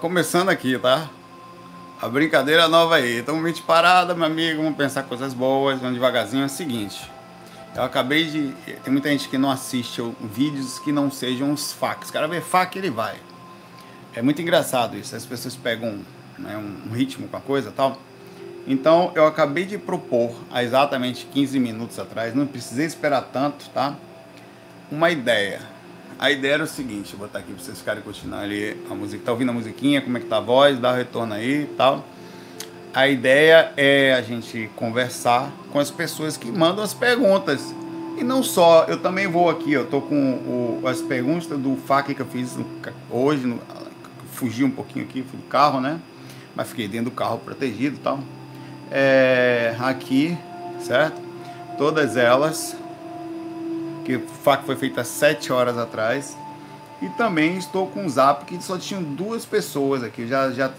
Começando aqui, tá? A brincadeira nova aí. Então, mente parada, meu amigo. Vamos pensar coisas boas. Vamos devagarzinho. É o seguinte. Eu acabei de. Tem muita gente que não assiste vídeos que não sejam os facs. O cara vê fac ele vai. É muito engraçado isso. As pessoas pegam né, um ritmo com a coisa tal. Então, eu acabei de propor há exatamente 15 minutos atrás. Não precisei esperar tanto, tá? Uma ideia a ideia era o seguinte, vou botar aqui para vocês ficarem continuando ali a música. Tá ouvindo a musiquinha, como é que tá a voz, dá o retorno aí e tal. A ideia é a gente conversar com as pessoas que mandam as perguntas. E não só, eu também vou aqui, eu tô com o, as perguntas do FAQ que eu fiz hoje, no, fugi um pouquinho aqui, fui do carro, né? Mas fiquei dentro do carro protegido e tal. É, aqui, certo? Todas elas que o foi feito há 7 horas atrás. E também estou com um zap que só tinham duas pessoas aqui. Já, já,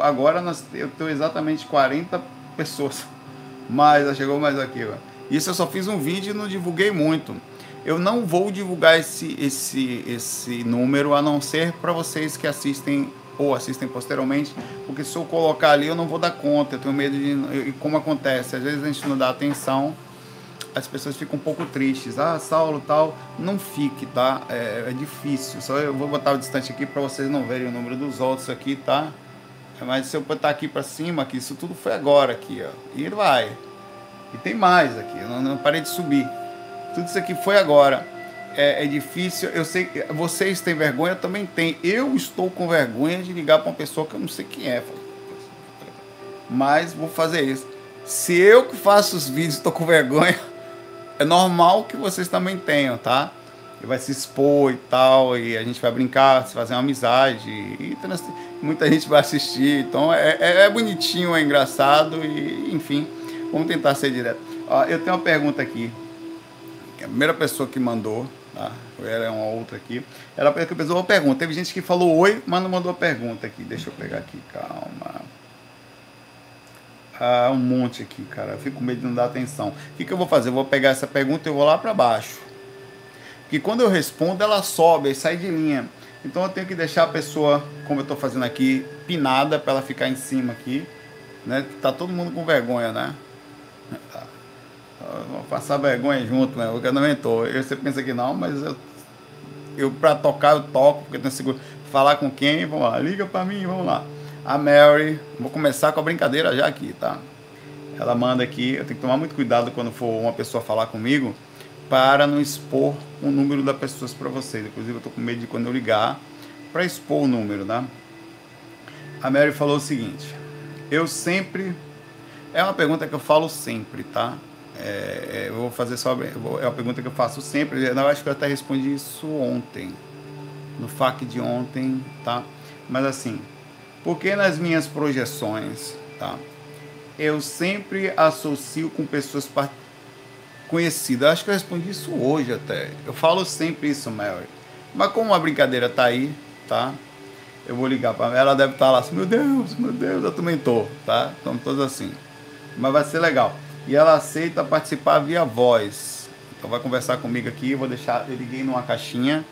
agora nós, eu tenho exatamente 40 pessoas. Mas já chegou mais aqui. Ó. Isso eu só fiz um vídeo e não divulguei muito. Eu não vou divulgar esse, esse, esse número a não ser para vocês que assistem ou assistem posteriormente, porque se eu colocar ali eu não vou dar conta. Eu tenho medo de. Como acontece, às vezes a gente não dá atenção as pessoas ficam um pouco tristes. Ah, Saulo, tal. Não fique, tá? É, é difícil. Só eu vou botar o distante aqui para vocês não verem o número dos outros aqui, tá? Mas se eu botar aqui para cima, aqui, isso tudo foi agora aqui, ó. E vai. E tem mais aqui, eu não, não parei de subir. Tudo isso aqui foi agora. É, é, difícil, eu sei vocês têm vergonha, também tenho. Eu estou com vergonha de ligar para uma pessoa que eu não sei quem é. Mas vou fazer isso. Se eu que faço os vídeos estou com vergonha, é normal que vocês também tenham, tá? E vai se expor e tal, e a gente vai brincar, se fazer uma amizade, e muita gente vai assistir. Então é, é, é bonitinho, é engraçado, e enfim, vamos tentar ser direto. Ó, eu tenho uma pergunta aqui. A primeira pessoa que mandou, tá? Ela é uma outra aqui. Ela fez uma pergunta. Teve gente que falou oi, mas não mandou pergunta aqui. Deixa eu pegar aqui, calma ah, um monte aqui, cara. Eu fico com medo de não dar atenção. O que, que eu vou fazer? Eu vou pegar essa pergunta e vou lá para baixo. Porque quando eu respondo, ela sobe, sai de linha. Então eu tenho que deixar a pessoa, como eu estou fazendo aqui, pinada para ela ficar em cima aqui. Né? Tá todo mundo com vergonha, né? Tá. Vou passar vergonha junto, né? Eu também tô. Eu, você pensa que não, mas eu, eu para tocar eu toco, porque eu tenho seguro. Falar com quem? Vamos lá, liga para mim, vamos lá. A Mary, vou começar com a brincadeira já aqui, tá? Ela manda aqui, eu tenho que tomar muito cuidado quando for uma pessoa falar comigo para não expor o número das pessoas para vocês. Inclusive, eu tô com medo de quando eu ligar para expor o número, tá? A Mary falou o seguinte: eu sempre. É uma pergunta que eu falo sempre, tá? É, é eu vou fazer só. É uma pergunta que eu faço sempre. Eu acho que eu até respondi isso ontem, no FAQ de ontem, tá? Mas assim, porque nas minhas projeções, tá? Eu sempre associo com pessoas conhecidas. Acho que eu respondi isso hoje até. Eu falo sempre isso, Mary. Mas como a brincadeira tá aí, tá? Eu vou ligar para ela, ela deve estar tá lá assim, meu Deus, meu Deus, tô, tá? Estamos todos assim. Mas vai ser legal. E ela aceita participar via voz. Então vai conversar comigo aqui, vou deixar, eu liguei numa caixinha,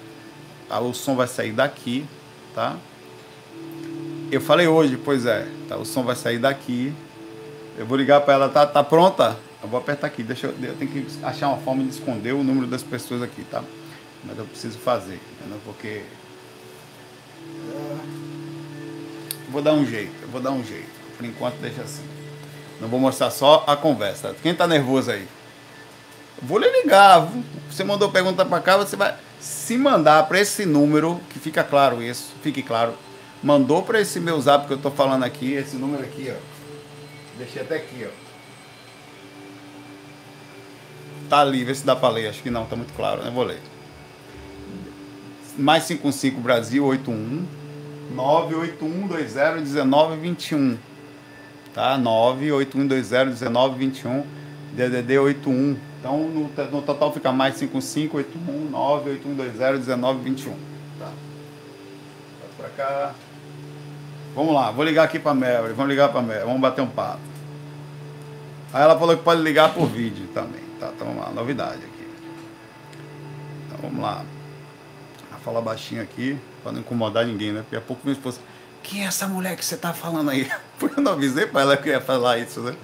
tá? o som vai sair daqui, tá? Eu falei hoje, pois é, tá, o som vai sair daqui. Eu vou ligar para ela, tá, tá pronta? Eu vou apertar aqui, deixa eu, eu tenho que achar uma forma de esconder o número das pessoas aqui, tá? Mas eu preciso fazer, entendeu? porque vou dar um jeito, eu vou dar um jeito. Por enquanto deixa assim. Não vou mostrar só a conversa. Quem tá nervoso aí? vou lhe ligar. Você mandou pergunta para cá, você vai se mandar para esse número, que fica claro isso, fique claro mandou para esse meu zap que eu tô falando aqui, esse número aqui, ó. Deixei até aqui, ó. Tá ali, vê se dá para ler. Acho que não, tá muito claro, né? Vou ler. Mais 55 Brasil 81 981201921. Tá? 981201921 DDD 81. Então no, no total fica mais 55 81 981201921. Tá? Vai pra cá. Vamos lá, vou ligar aqui para Mary, vamos ligar para Mary, vamos bater um papo. Aí ela falou que pode ligar por vídeo também. Tá, então vamos lá, novidade aqui. Então vamos lá. Vou falar baixinho aqui, para não incomodar ninguém, né? Porque a pouco minha esposa. quem é essa mulher que você tá falando aí? Porque eu não avisei pra ela que ia falar isso, né?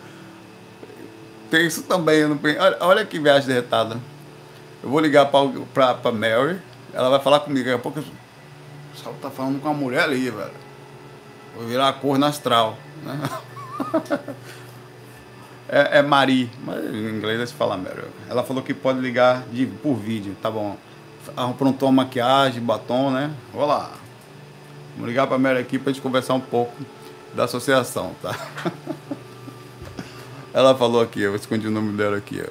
Tem isso também. Não... Olha, olha que viagem derretada. Eu vou ligar pra Mary, ela vai falar comigo. Daqui a pouco o pessoal tá falando com a mulher ali, velho. Vou virar a cor astral, né? é, é Marie, mas em inglês se fala Mary. Ela falou que pode ligar de, por vídeo, tá bom. Aprontou a maquiagem, batom, né? Vou lá. Vamos ligar pra Mary aqui pra gente conversar um pouco da associação, tá? Ela falou aqui, eu escondi o nome dela aqui.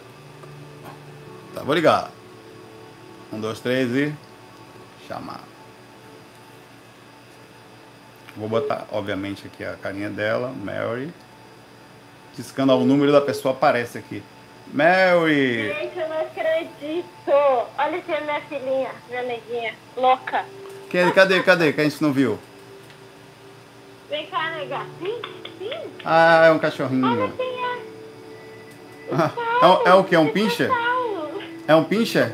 Tá, vou ligar. Um, dois, três e. Chamar. Vou botar, obviamente, aqui a carinha dela, Mary. Discando o número da pessoa aparece aqui. Mary! Gente, eu não acredito! Olha aqui a minha filhinha, minha neguinha, louca. Quem, cadê, cadê? Que a gente não viu? Vem cá, nega. Sim, sim. Ah, é um cachorrinho. Olha é. é, o, é o que? É um pincher? É um pincher?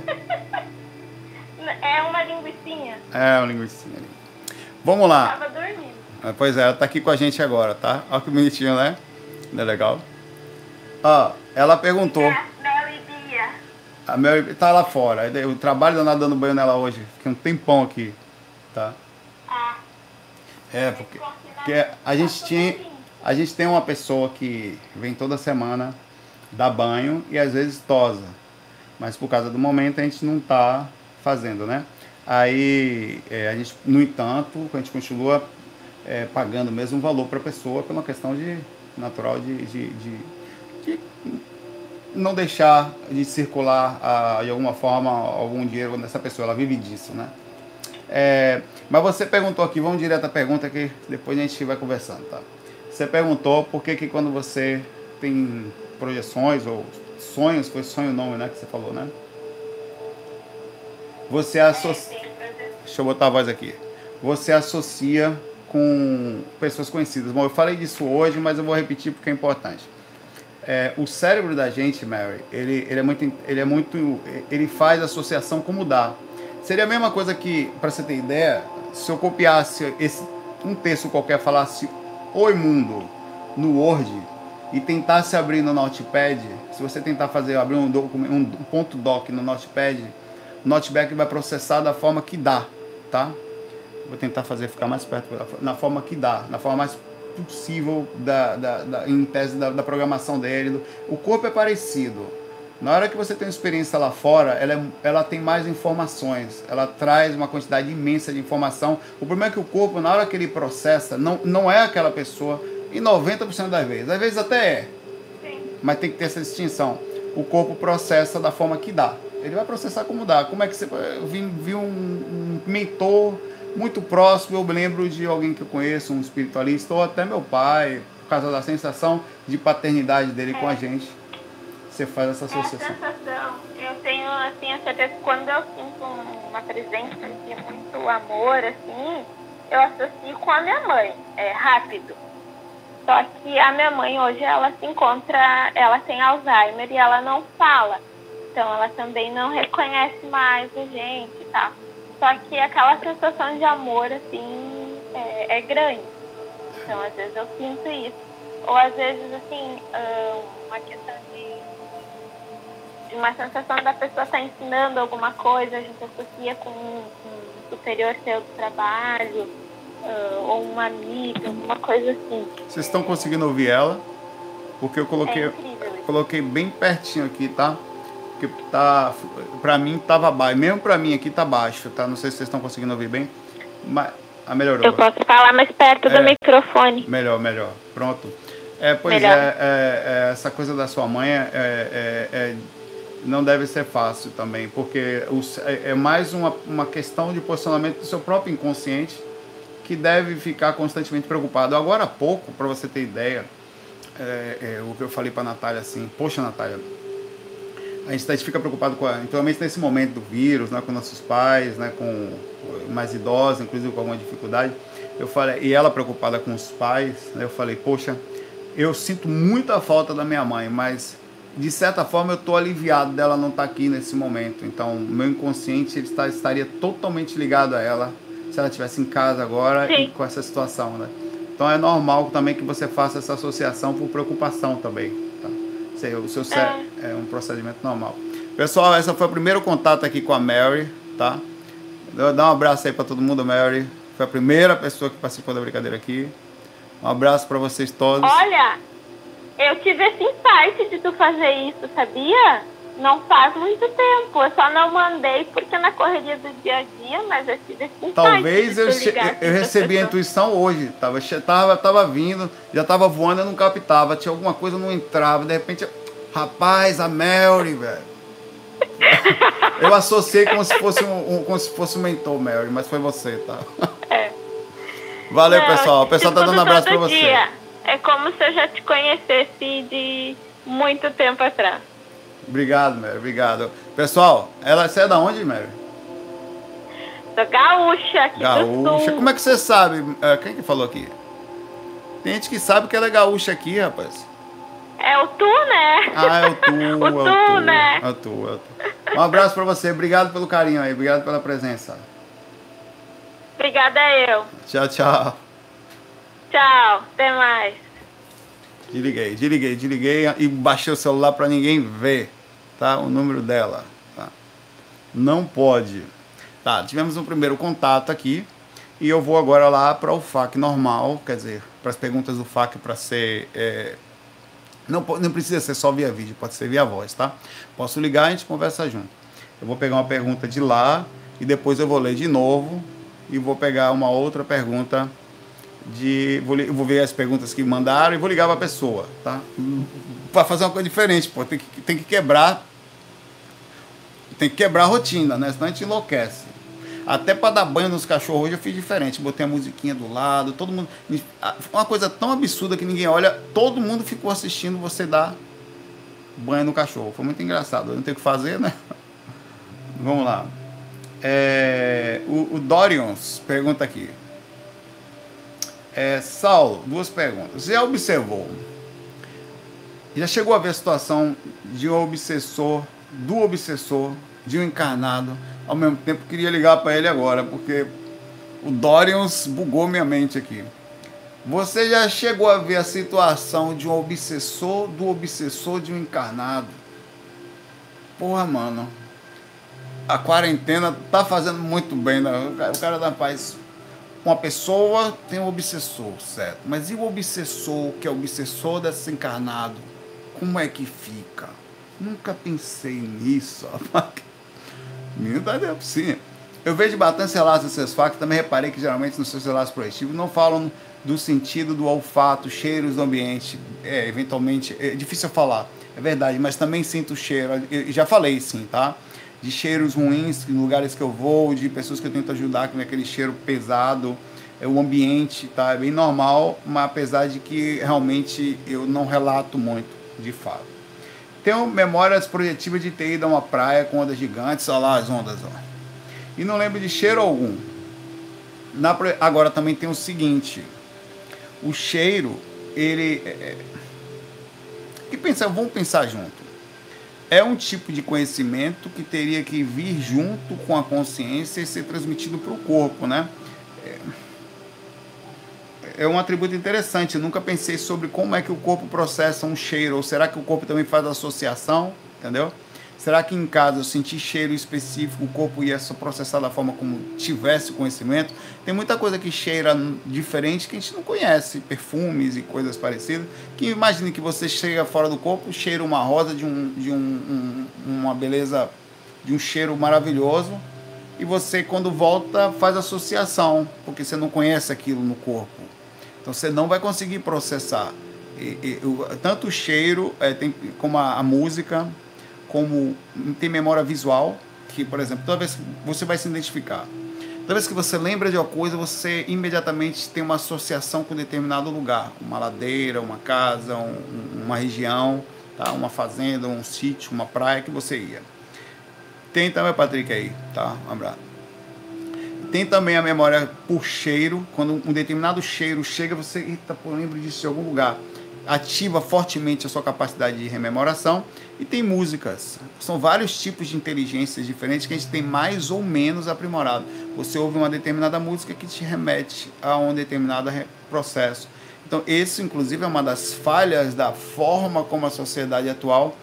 É uma linguiçinha. É, uma linguiçinha ali. Vamos lá. Ah, Pois é, ela tá aqui com a gente agora, tá? Olha que bonitinho, né? Não é legal? Ó, ela perguntou. É, Mel e Bia. A Mary tá lá fora. O trabalho danado dando banho nela hoje. Fiquei um tempão aqui, tá? Ah, É, porque, porque a gente tinha. A gente tem uma pessoa que vem toda semana dar banho e às vezes tosa. Mas por causa do momento a gente não tá fazendo, né? Aí é, a gente, no entanto, a gente continua é, pagando o mesmo valor para a pessoa pela questão de natural de, de, de- de não deixar de circular ah, de alguma forma algum dinheiro nessa pessoa. Ela vive disso, né? É, mas você perguntou aqui, vamos direto à pergunta que depois a gente vai conversando, tá? Você perguntou por que, que quando você tem projeções ou sonhos, foi sonho o nome, né, que você falou, né? Você associa... Deixa eu botar a voz aqui. Você associa com pessoas conhecidas. Bom, eu falei disso hoje, mas eu vou repetir porque é importante. É, o cérebro da gente, Mary, ele, ele é muito, ele é muito, ele faz associação com mudar. Seria a mesma coisa que, para você ter ideia, se eu copiasse esse, um texto qualquer, falasse Oi Mundo no Word e tentasse abrir no Notepad, se você tentar fazer abrir um, um ponto doc no Notepad, o Notepad vai processar da forma que dá, tá? Vou tentar fazer ficar mais perto, na forma que dá, na forma mais possível da, da, da- em tese da, da programação dele. do- O corpo é parecido. Na hora que você tem uma experiência lá fora, ela, é- ela tem mais informações, ela traz uma quantidade imensa de informação. O problema é que o corpo, na hora que ele processa, não, não é aquela pessoa, em 90% das vezes. Às vezes até é, Sim. mas tem que ter essa distinção. O corpo processa da forma que dá. Ele vai processar como dá. Como é que você. Eu vi, vi um, um mentor muito próximo, eu lembro de alguém que eu conheço, um espiritualista, ou até meu pai, por causa da sensação de paternidade dele com a gente. Você faz essa É associação. sensação. Eu tenho, assim, a certeza que quando eu sinto um- uma presença de muito amor, assim, eu associo com a minha mãe. É rápido. Só que a minha mãe hoje, ela se encontra, ela tem Alzheimer e ela não fala. Então ela também não reconhece mais a gente tal. Só que aquela sensação de amor, assim, é, é grande. Então, às vezes eu sinto isso. Ou às vezes, assim, ah, uma questão de, de uma sensação da pessoa estar ensinando alguma coisa, a gente associa com um, um superior seu do trabalho, ah, ou uma amiga, alguma coisa assim. Vocês estão conseguindo ouvir ela? Porque eu É coloquei, isso. coloquei bem pertinho aqui, tá? Porque tá, pra mim tava baixo. Mesmo pra mim aqui tá baixo, tá? Não sei se vocês estão conseguindo ouvir bem. Mas. Ah, melhorou. Eu posso falar mais perto É. do microfone. Melhor, melhor. Pronto. É, pois Melhor. é, é, é, essa coisa da sua mãe é, é- é- não deve ser fácil também, porque os- é, é mais uma, uma questão de posicionamento do seu próprio inconsciente que deve ficar constantemente preocupado. Agora há pouco, para você ter ideia, é, é, o que eu falei para Natália assim, poxa Natália, a gente, a gente fica preocupado com a, principalmente nesse momento do vírus, né, com nossos pais, né, com mais idosos, inclusive com alguma dificuldade. Eu falei, e ela preocupada com os pais, né, eu falei, poxa, eu sinto muita falta da minha mãe, mas de certa forma eu estou aliviado dela não estar aqui nesse momento. Então, meu inconsciente ele está, estaria totalmente ligado a ela se ela estivesse em casa agora Sim. e com essa situação, né? Então é normal também que você faça essa associação por preocupação também, tá? O seu cé- é um procedimento normal. Pessoal, esse foi o primeiro contato aqui com a Mary, tá? Dá um abraço aí para todo mundo, Mary. Foi a primeira pessoa que participou da brincadeira aqui. Um abraço para vocês todos. Olha, eu tive esse insight de tu fazer isso, sabia? Não faz muito tempo. Eu só não mandei porque na correria do dia a dia, mas eu tive esse. Talvez eu, eu recebi a intuição hoje. Tava, tava, tava vindo, já tava voando, eu não captava. Tinha alguma coisa, não entrava. De repente, eu- rapaz, a Mary, velho. Eu associei como se fosse um, um- como se fosse um mentor, Mary, mas foi você, tá? É. Valeu, Não, pessoal. O pessoal tá tipo, dando um abraço pra todo você. dia. É como se eu já te conhecesse de muito tempo atrás. Obrigado, Mary, obrigado. Pessoal, ela você é da onde, Mary? Sou gaúcha aqui Gaúcha. Como é que você sabe? É, Quem que falou aqui? Tem gente que sabe que ela é gaúcha aqui, rapaz. É o tu, né? Ah, é o tu, é o o tu, tu, né? é o tu, é o tu. Um abraço pra você, obrigado pelo carinho aí, obrigado pela presença. Obrigada eu. Tchau, tchau. Tchau, até mais. Desliguei, desliguei, desliguei e baixei o celular pra ninguém ver, tá? O número dela, tá? Não pode. Tá, tivemos um primeiro contato aqui e eu vou agora lá para o FAQ normal, quer dizer, para as perguntas do FAQ para ser é, não, não precisa ser só via vídeo, pode ser via voz, tá? Posso ligar e a gente conversa junto. Eu vou pegar uma pergunta de lá e depois eu vou ler de novo e vou pegar uma outra pergunta de. Vou, vou ver as perguntas que mandaram e vou ligar para a pessoa, tá? Para fazer uma coisa diferente, pô. Tem que, tem que quebrar. Tem que quebrar a rotina, né? Senão a gente enlouquece. Até para dar banho nos cachorros hoje eu fiz diferente. Botei a musiquinha do lado, todo mundo. Uma coisa tão absurda que ninguém olha, todo mundo ficou assistindo você dar banho no cachorro. Foi muito engraçado. Eu não tenho o que fazer, né? Vamos lá. É, o, o Dorions pergunta aqui. É, Saulo, duas perguntas. Já observou? Já chegou a ver a situação de um obsessor, do obsessor, de um encarnado, ao mesmo tempo queria ligar para ele agora, porque o Dorians bugou minha mente aqui. Você já chegou a ver a situação de um obsessor, do obsessor de um encarnado? Porra, mano. A quarentena tá fazendo muito bem, né? O cara- da paz. Uma pessoa tem um obsessor, certo? Mas e o obsessor, que é o obsessor desse encarnado? Como é que fica? Nunca pensei nisso, rapaz. Tá. Eu vejo bastante relatos dos seus factos, também reparei que geralmente nos seus relatos projetivos não falam do sentido do olfato, cheiros do ambiente. É, eventualmente, é difícil falar, é verdade, mas também sinto cheiro. Eu já falei sim, tá? De cheiros ruins em lugares que eu vou, de pessoas que eu tento ajudar, com aquele cheiro pesado. É, o ambiente, tá? É bem normal, mas apesar de que realmente eu não relato muito, de fato. Tenho memórias projetivas de ter ido a uma praia com ondas gigantes, olha lá as ondas, ó. E não lembro de cheiro algum. Na, agora também tem o seguinte: o cheiro, ele. É, é- e pensa, vamos pensar junto. É um tipo de conhecimento que teria que vir junto com a consciência e ser transmitido para o corpo, né? É, é um atributo interessante. Eu nunca pensei sobre como é que o corpo processa um cheiro. Ou será que o corpo também faz associação? Entendeu? Será que em casa eu senti cheiro específico, o corpo ia só processar da forma como tivesse conhecimento? Tem muita coisa que cheira diferente que a gente não conhece, perfumes e coisas parecidas. Que imagine que você chega fora do corpo, cheira uma rosa de, um, de um, um- uma beleza, de um cheiro maravilhoso, e você, quando volta, faz associação, porque você não conhece aquilo no corpo. Então você não vai conseguir processar. E- e tanto o cheiro, é, tem, como a, a música, como tem memória visual, que, por exemplo, toda vez que você vai se identificar. Toda vez que você lembra de uma coisa, você imediatamente tem uma associação com determinado lugar. Uma ladeira, uma casa, um- uma região, tá? uma fazenda, um sítio, uma praia que você ia. Tem também, Patrick, aí, tá? Um abraço. Tem também a memória por cheiro, quando um determinado cheiro chega, você, eita, pô, lembro disso de algum lugar. ativa fortemente a sua capacidade de rememoração. E tem músicas. São vários tipos de inteligências diferentes que a gente tem mais ou menos aprimorado. Você ouve uma determinada música que te remete a um determinado processo. Então, esse, inclusive, é uma das falhas da forma como a sociedade atual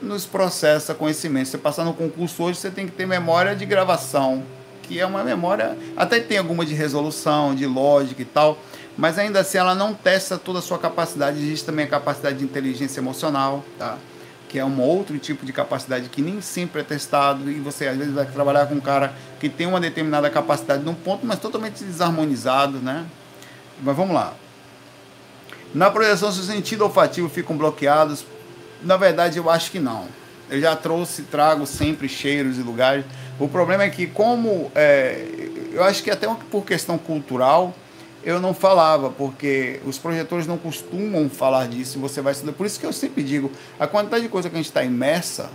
nos processa conhecimento. Você passar no concurso hoje, você tem que ter memória de gravação, que é uma memória, até tem alguma de resolução, de lógica e tal, mas ainda assim ela não testa toda a sua capacidade. Existe também a capacidade de inteligência emocional, tá? Que é um outro tipo de capacidade que nem sempre é testado e você às vezes vai trabalhar com um cara que tem uma determinada capacidade num ponto, mas totalmente desarmonizado, né? Mas vamos lá. Na projeção, se o sentido olfativo ficam bloqueados, na verdade eu acho que não. Eu já trouxe, trago sempre cheiros e lugares. O problema é que como é, eu acho que até por questão cultural eu não falava, porque os projetores não costumam falar disso, você vai estudar. Por isso que eu sempre digo, a quantidade de coisa que a gente está imersa,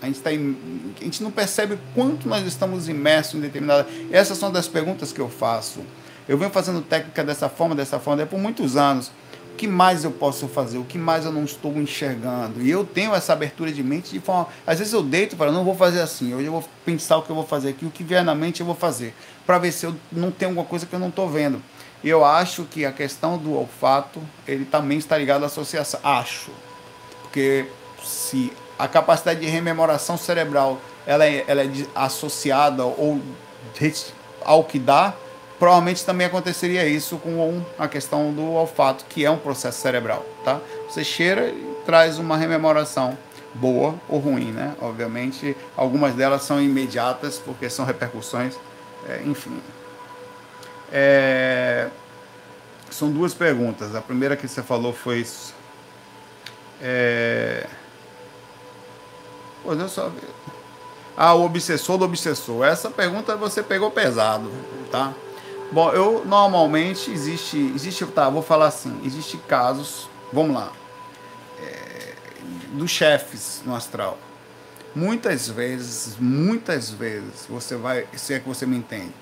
a gente, tá im... a gente não percebe quanto nós estamos imersos em determinada. Essas são das perguntas que eu faço. Eu venho fazendo técnica dessa forma, dessa forma, por muitos anos. O que mais eu posso fazer? O que mais eu não estou enxergando? E eu tenho essa abertura de mente de forma. Às vezes eu deito e falo, não vou fazer assim. Hoje eu vou pensar o que eu vou fazer aqui, o que vier na mente eu vou fazer. Para ver se eu não tenho alguma coisa que eu não estou vendo. E eu acho que a questão do olfato, ele também está ligado à associação. Acho. Porque se a capacidade de rememoração cerebral ela é, ela é associada ou ao que dá, provavelmente também aconteceria isso com a questão do olfato, que é um processo cerebral, tá? Você cheira e traz uma rememoração boa ou ruim, né? Obviamente, algumas delas são imediatas porque são repercussões, é, enfim, é, são duas perguntas. A primeira que você falou foi. É, Pô, eu só Ah, o obsessor do obsessor. Essa pergunta você pegou pesado, tá? Bom, eu normalmente existe, existe, tá, vou falar assim, existe casos, vamos lá, é, dos chefes no astral. Muitas vezes, muitas vezes, você vai, se é que você me entende,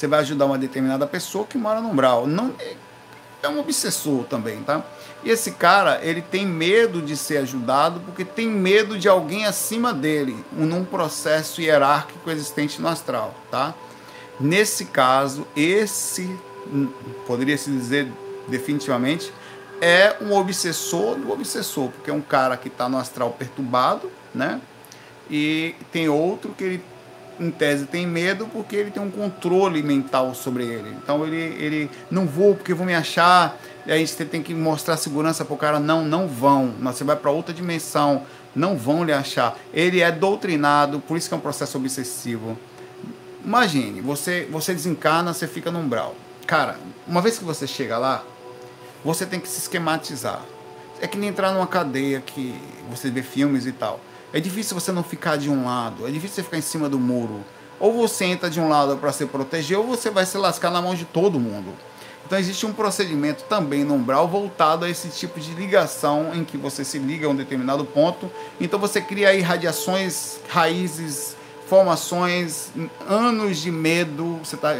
você vai ajudar uma determinada pessoa que mora no umbral. Não, é um obsessor também, tá? E esse cara, ele tem medo de ser ajudado porque tem medo de alguém acima dele, num processo hierárquico existente no astral, tá? Nesse caso, esse, poderia se dizer definitivamente, é um obsessor do obsessor, porque é um cara que está no astral perturbado, né? E tem outro que ele em tese, tem medo porque ele tem um controle mental sobre ele. Então ele, ele não vou porque vão me achar. E aí você tem que mostrar segurança para o cara. Não, não vão. Você vai para outra dimensão. Não vão lhe achar. Ele é doutrinado, por isso que é um processo obsessivo. Imagine, você, você desencarna, você fica no umbral. Cara, uma vez que você chega lá, você tem que se esquematizar. É que nem entrar numa cadeia que você vê filmes e tal. É difícil você não ficar de um lado, é difícil você ficar em cima do muro. Ou você entra de um lado para se proteger, ou você vai se lascar na mão de todo mundo. Então existe um procedimento também no umbral voltado a esse tipo de ligação em que você se liga a um determinado ponto. Então você cria aí radiações, raízes, formações, anos de medo. Você tá,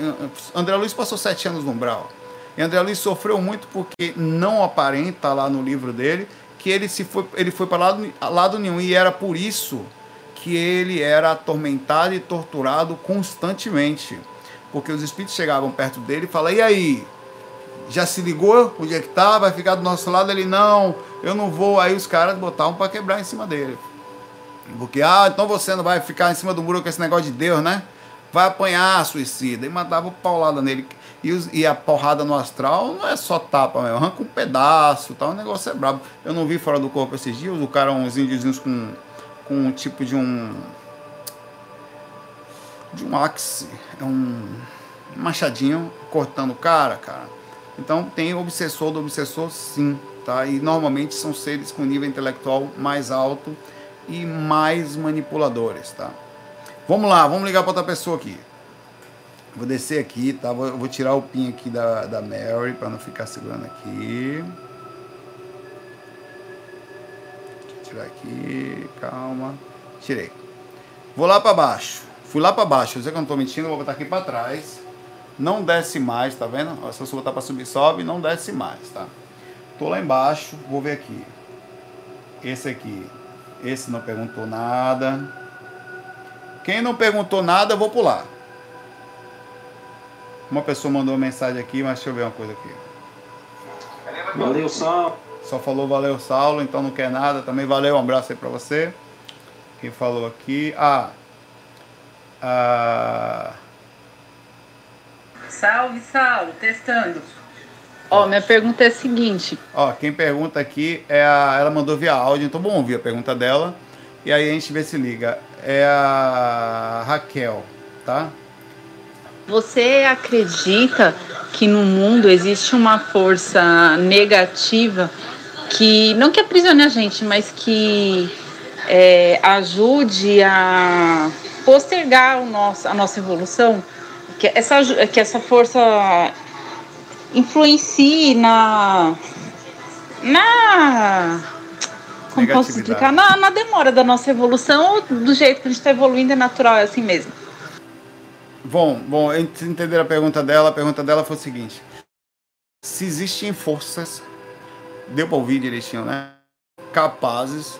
André Luiz passou sete anos no umbral. E André Luiz sofreu muito porque não aparenta lá no livro dele que ele se foi, ele foi para lado, lado nenhum e era por isso que ele era atormentado e torturado constantemente, porque os espíritos chegavam perto dele e falavam: "E aí? Já se ligou? Onde é que tá? Vai ficar do nosso lado?" Ele: "Não, eu não vou". Aí os caras botavam para quebrar em cima dele. Porque, ah, então você não vai ficar em cima do muro com esse negócio de Deus, né? Vai apanhar, suicida. E mandava paulada nele. E, os, e, a porrada no astral não é só tapa, mesmo, arranca um pedaço, tal, o negócio é brabo. Eu não vi fora do corpo esses dias, o cara, uns índiozinhos com, com um tipo de um. de um axe, é um machadinho cortando o cara, cara. Então tem obsessor do obsessor, sim, tá? E normalmente são seres com nível intelectual mais alto e mais manipuladores, tá? Vamos lá, vamos ligar para outra pessoa aqui. Vou descer aqui, tá? Vou, vou tirar o pin aqui da, da Mary para não ficar segurando aqui. Tirar aqui, calma. Tirei. Vou lá para baixo. Fui lá para baixo. Eu sei que eu não tô mentindo, vou botar aqui para trás. Não desce mais, tá vendo? Se você botar para subir, sobe, não desce mais, tá? Tô lá embaixo, vou ver aqui. Esse aqui. Esse não perguntou nada. Quem não perguntou nada, eu vou pular. Uma pessoa mandou uma mensagem aqui, mas deixa eu ver uma coisa aqui. Valeu, Saulo. Só falou valeu, Saulo, então não quer nada. Também valeu, um abraço aí pra você. Quem falou aqui? Ah. ah Salve, Saulo, testando. Ó, minha pergunta é a seguinte. Ó, quem pergunta aqui é a. Ela mandou via áudio, então vamos ouvir a pergunta dela. E aí a gente vê se liga. É a Raquel, tá? Você acredita que no mundo existe uma força negativa que não que aprisione a gente, mas que é, ajude a postergar o nosso, a nossa evolução? Que essa, que essa força influencie na. na. Como posso explicar? Na, na demora da nossa evolução ou do jeito que a gente está evoluindo é natural, é assim mesmo? Bom, bom, entender a pergunta dela, a pergunta dela foi o seguinte: se existem forças, deu para ouvir direitinho, né? Capazes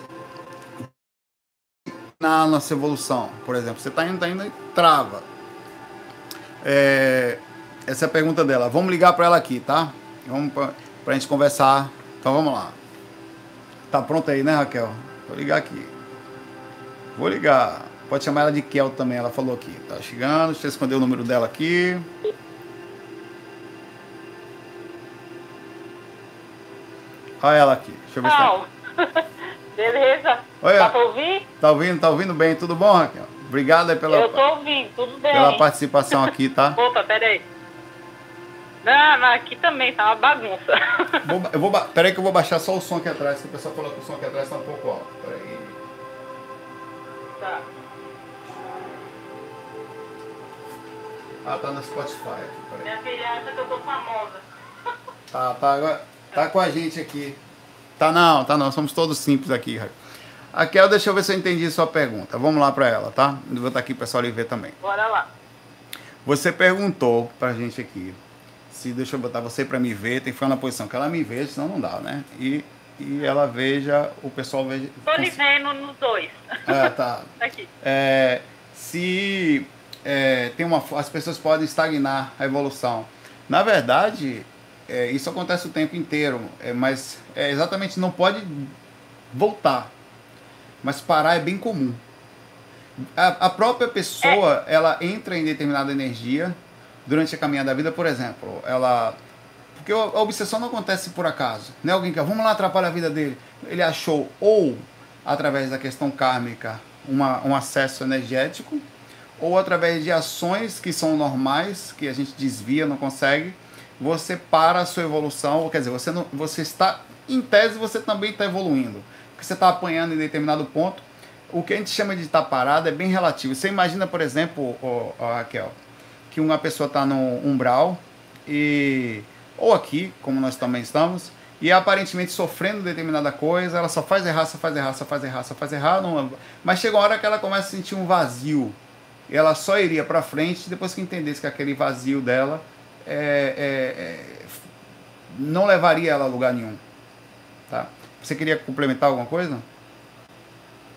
na nossa evolução, por exemplo, você está indo, tá indo e trava. É, essa é a pergunta dela. Vamos ligar para ela aqui, tá? Vamos para a gente conversar. Então vamos lá. Tá pronta aí, né, Raquel? Vou ligar aqui. Vou ligar. Pode chamar ela de Kel também, ela falou aqui. Tá chegando, deixa eu esconder o número dela aqui. Olha ela aqui. Deixa eu ver se tá. Beleza. Oi, tá ouvir? Tá ouvindo, tá ouvindo bem? Tudo bom, Raquel? Obrigado aí pela, eu tô ouvindo, tudo bem. pela participação aqui, tá? Opa, peraí. Não, não, aqui também tá uma bagunça. Vou, eu vou, peraí que eu vou baixar só o som aqui atrás, que o pessoal falou que o som aqui atrás tá um pouco alto. Peraí. Tá. Ah, tá no Spotify. Aqui, Minha filha acha que eu tô famosa. Tá, tá, agora, tá com a gente aqui. Tá não, tá não, somos todos simples aqui, Raquel, deixa eu ver se eu entendi sua pergunta. Vamos lá para ela, tá? Vou estar aqui para o pessoal ver também. Bora lá. Você perguntou pra gente aqui se deixa eu botar você para me ver, tem que ficar na posição que ela me veja, senão não dá, né? E, e ela veja, o pessoal veja. Tô lhe vendo nos dois. Tá. tá aqui. É, se é, tem uma, as pessoas podem estagnar a evolução. Na verdade, é, isso acontece o tempo inteiro, é, mas é, exatamente não pode voltar. Mas parar é bem comum. A, a própria pessoa, é. ela entra em determinada energia durante a caminhada da vida, por exemplo, ela. Porque a obsessão não acontece por acaso. Não é alguém que, vamos lá, atrapalhar a vida dele. Ele achou, ou através da questão kármica, uma, um acesso energético, ou através de ações que são normais, que a gente desvia, não consegue, você para a sua evolução, quer dizer, você, não, você está, em tese, você também está evoluindo. Porque você está apanhando em determinado ponto. O que a gente chama de estar parado é bem relativo. Você imagina, por exemplo, oh, oh, Raquel, que uma pessoa está no umbral e ou aqui, como nós também estamos, e aparentemente sofrendo determinada coisa, ela só faz errar, só faz errar, só faz errar, só faz errar, não... mas chega uma hora que ela começa a sentir um vazio. Ela só iria para frente depois que entendesse que aquele vazio dela é, é, é, não levaria ela a lugar nenhum. Tá? Você queria complementar alguma coisa?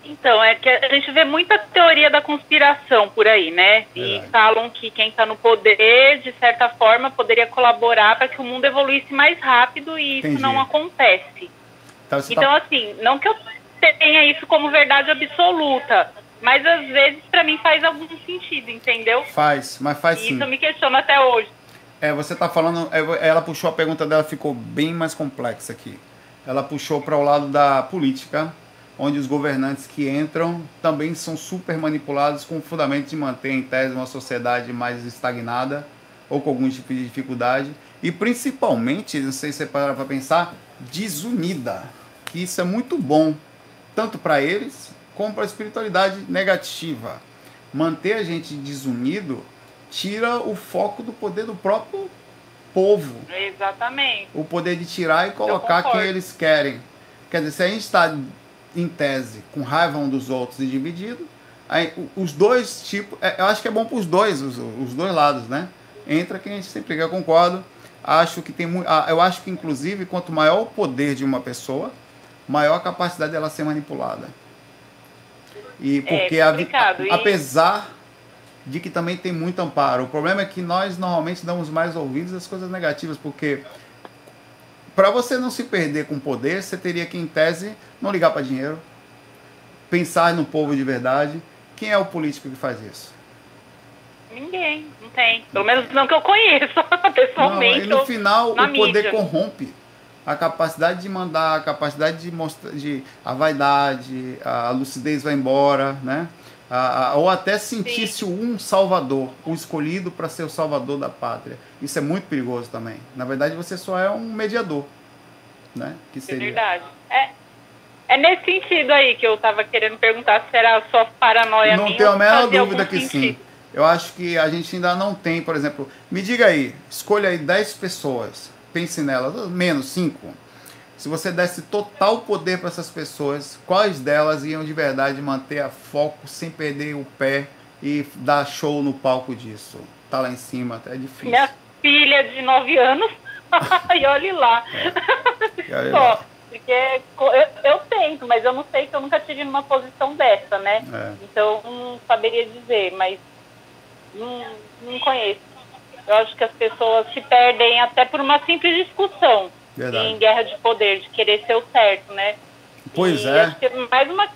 Então, é que a gente vê muita teoria da conspiração por aí, né? E falam que quem está no poder, de certa forma, poderia colaborar para que o mundo evoluísse mais rápido e Entendi. isso não acontece. Então, tá então tá... assim, não que eu tenha isso como verdade absoluta, mas às vezes para mim faz algum sentido, entendeu? Faz, mas faz e sim. Isso eu me questiono até hoje. É, você está falando, é, ela puxou a pergunta dela, ficou bem mais complexa aqui. Ela puxou para o lado da política, onde os governantes que entram também são super manipulados com o fundamento de manter em tese uma sociedade mais estagnada ou com algum tipo de dificuldade e principalmente, não sei se você para para pensar, desunida. Que isso é muito bom, tanto para eles como para a espiritualidade negativa. Manter a gente desunido tira o foco do poder do próprio povo. Exatamente. O poder de tirar e colocar quem eles querem. Quer dizer, se a gente está em tese, com raiva um dos outros e dividido. Aí, os dois tipos, é, eu acho que é bom para os dois, os, os dois lados, né? Entra quem a gente sempre eu concordo. acho que tem muito. Eu acho que, inclusive, quanto maior o poder de uma pessoa, maior a capacidade dela ser manipulada. E porque, é a, e... apesar de que também tem muito amparo, o problema é que nós normalmente damos mais ouvidos às coisas negativas, porque para você não se perder com poder, você teria que, em tese, não ligar para dinheiro, pensar no povo de verdade. Quem é o político que faz isso? Ninguém, não tem. Pelo menos não que eu conheço, pessoalmente. Não, e no final, o poder mídia. corrompe a capacidade de mandar, a capacidade de mostrar, de, a vaidade, a lucidez vai embora, né? A, a, ou até sentir-se um salvador, um escolhido para ser o salvador da pátria. Isso é muito perigoso também. Na verdade, você só é um mediador, né? Que seria. É verdade. É, é nesse sentido aí que eu estava querendo perguntar se era só paranoia Não tenho a menor dúvida que sentido. sim. Eu acho que a gente ainda não tem, por exemplo, me diga aí, escolha aí 10 pessoas, pense nelas, menos 5. Se você desse total poder para essas pessoas, quais delas iam de verdade manter a foco sem perder o pé e dar show no palco disso? Tá lá em cima, é difícil. Minha filha de 9 anos, e olhe lá. É. E olhe lá. Porque eu, eu, tento, mas eu não sei que eu nunca tive numa posição dessa, né? É. Então não saberia dizer, mas não, não conheço. Eu acho que as pessoas se perdem até por uma simples discussão Verdade. em guerra de poder, de querer ser o certo, né? Pois e é. mais uma.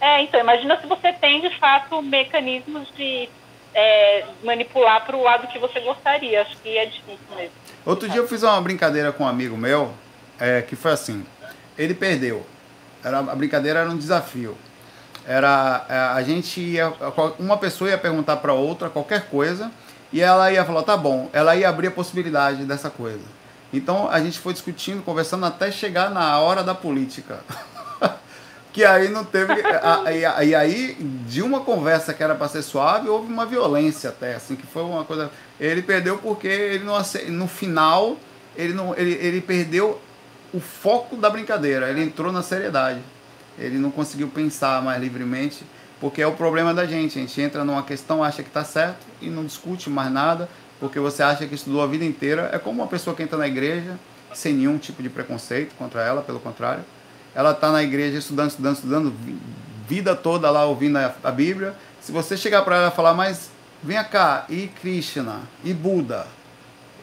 É, então, imagina se você tem de fato mecanismos de é, manipular para o lado que você gostaria. Acho que é difícil mesmo. Outro dia eu fiz uma brincadeira com um amigo meu, é, que foi assim: ele perdeu. Era, a brincadeira era um desafio. Era é, a gente ia, uma pessoa ia perguntar para outra qualquer coisa e ela ia falar, tá bom, ela ia abrir a possibilidade dessa coisa. Então a gente foi discutindo, conversando até chegar na hora da política. que aí não teve. E aí, de uma conversa que era para ser suave, houve uma violência até, assim, que foi uma coisa. Ele perdeu porque ele não no final ele não ele, ele perdeu o foco da brincadeira, ele entrou na seriedade. Ele não conseguiu pensar mais livremente porque é o problema da gente. A gente entra numa questão, acha que está certo e não discute mais nada, porque você acha que estudou a vida inteira. É como uma pessoa que entra na igreja sem nenhum tipo de preconceito contra ela, pelo contrário. Ela está na igreja estudando, estudando, estudando, vida toda lá ouvindo a, a Bíblia. Se você chegar para ela e falar, mas vem cá, e Krishna, e Buda,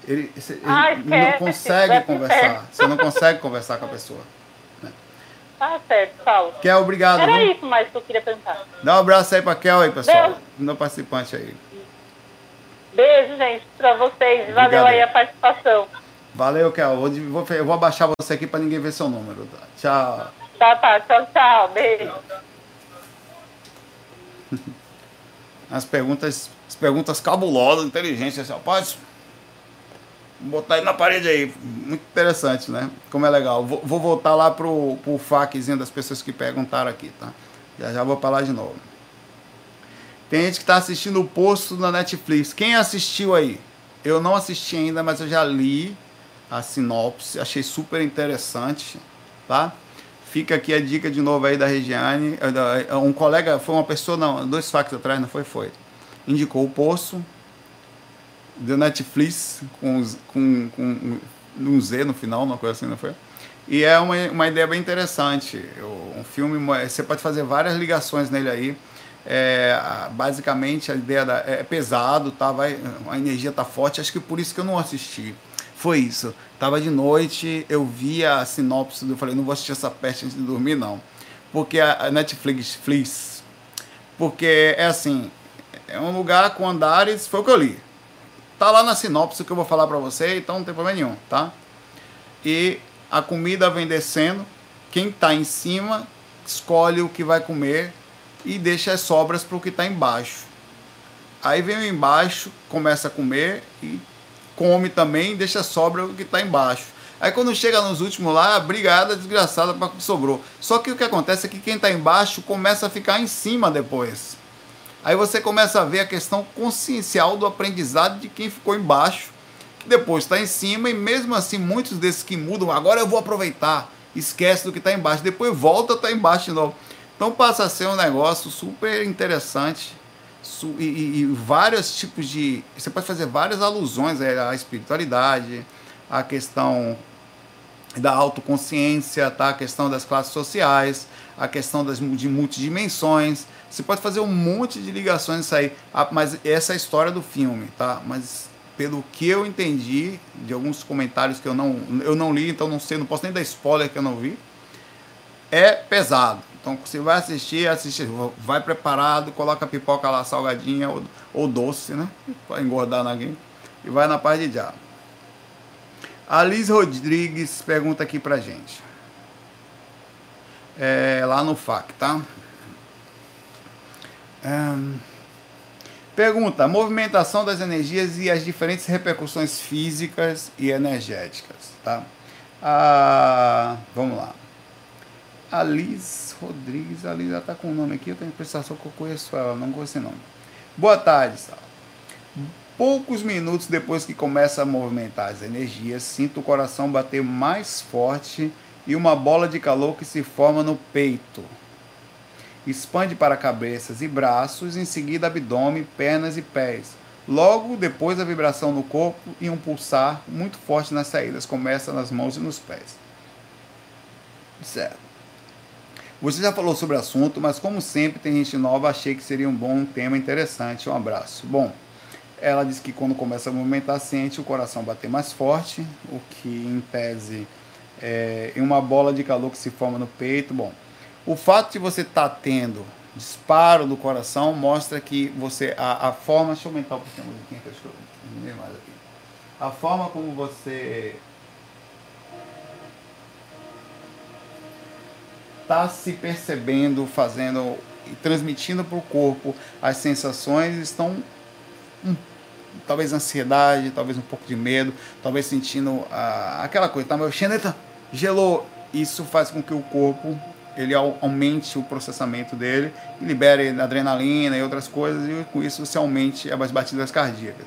ele, ele Ai, não consegue conversar. Você não consegue conversar com a pessoa. Tá certo, Paulo. Kel, obrigado. Era viu? isso mais que eu queria perguntar. Dá um abraço aí pra Kel aí, pessoal. Beijo. Meu participante aí. Beijo, gente, pra vocês. Obrigado. Valeu aí a participação. Valeu, Kel. Vou, vou, eu vou abaixar você aqui pra ninguém ver seu número. Tá? Tchau. Tá, tá. Tchau, tchau. Beijo. As perguntas, as perguntas cabulosas, inteligentes. Assim, pode Botar ele na parede aí. Muito interessante, né? Como é legal. Vou, vou voltar lá pro, pro FAQzinho das pessoas que perguntaram aqui, tá? Já já vou lá de novo. Tem gente que está assistindo o posto na Netflix. Quem assistiu aí? Eu não assisti ainda, mas eu já li a sinopse. Achei super interessante, tá? Fica aqui a dica de novo aí da Regiane. Um colega, foi uma pessoa, não, dois fax atrás, não foi? Foi. Indicou o poço do Netflix com, com, com um Z no final, uma coisa assim, não foi? E é uma, uma ideia bem interessante. Um filme, você pode fazer várias ligações nele aí. É, basicamente a ideia da, é pesado, tá? Vai, a energia tá forte. Acho que por isso que eu não assisti. Foi isso. Tava de noite, eu vi a sinopse, eu falei, não vou assistir essa peste antes de dormir, não. Porque a Netflix, Flix, porque é assim, é um lugar com andares, foi o que eu li. Tá lá na sinopse que eu vou falar para você, então não tem problema nenhum, tá? E a comida vem descendo, quem tá em cima escolhe o que vai comer e deixa as sobras para o que está embaixo. Aí vem o embaixo, começa a comer e come também, deixa sobra o que está embaixo. Aí quando chega nos últimos lá, brigada desgraçada para que sobrou. Só que o que acontece é que quem está embaixo começa a ficar em cima depois. Aí você começa a ver a questão consciencial do aprendizado de quem ficou embaixo, que depois está em cima, e mesmo assim muitos desses que mudam, agora eu vou aproveitar, esquece do que está embaixo, depois volta a tá embaixo de novo. Então passa a ser um negócio super interessante e, e, e vários tipos de. Você pode fazer várias alusões à espiritualidade, a questão da autoconsciência, tá? a questão das classes sociais, a questão das de multidimensões. Você pode fazer um monte de ligações nisso aí, mas essa é a história do filme, tá? Mas pelo que eu entendi de alguns comentários que eu não, eu não li, então não sei, não posso nem dar spoiler que eu não vi, é pesado. Então você vai assistir, assiste, vai preparado, coloca a pipoca lá salgadinha ou, ou doce, né? Para engordar ninguém. E vai na paz de diabo. A Liz Rodrigues pergunta aqui pra gente. É, lá no FAC, tá? É, pergunta: movimentação das energias e as diferentes repercussões físicas e energéticas, tá? Ah, vamos lá. A Liz Rodrigues, a Liz já tá com o nome aqui, eu tenho que pensar só que eu conheço ela, não conheço esse nome. Boa tarde, Sal. Poucos minutos depois que começa a movimentar as energias, sinto o coração bater mais forte e uma bola de calor que se forma no peito. Expande para cabeças e braços, em seguida abdômen, pernas e pés. Logo depois a vibração no corpo e um pulsar muito forte nas saídas. Começa nas mãos e nos pés. Certo. Você já falou sobre o assunto, mas como sempre tem gente nova, achei que seria um bom tema interessante. Um abraço. Bom, ela diz que quando começa a movimentar, sente o coração bater mais forte, o que em tese é uma bola de calor que se forma no peito. Bom, o fato de você estar tá tendo disparo do coração mostra que você a, a forma, deixa eu aumentar um pouquinho a musiquinha que eu mais aqui. A forma como você está se percebendo, fazendo e transmitindo para o corpo as sensações estão um talvez ansiedade, talvez um pouco de medo, talvez sentindo ah, aquela coisa, tá meu xeneta gelou, isso faz com que o corpo ele aumente o processamento dele libere adrenalina e outras coisas e com isso você aumente as batidas cardíacas.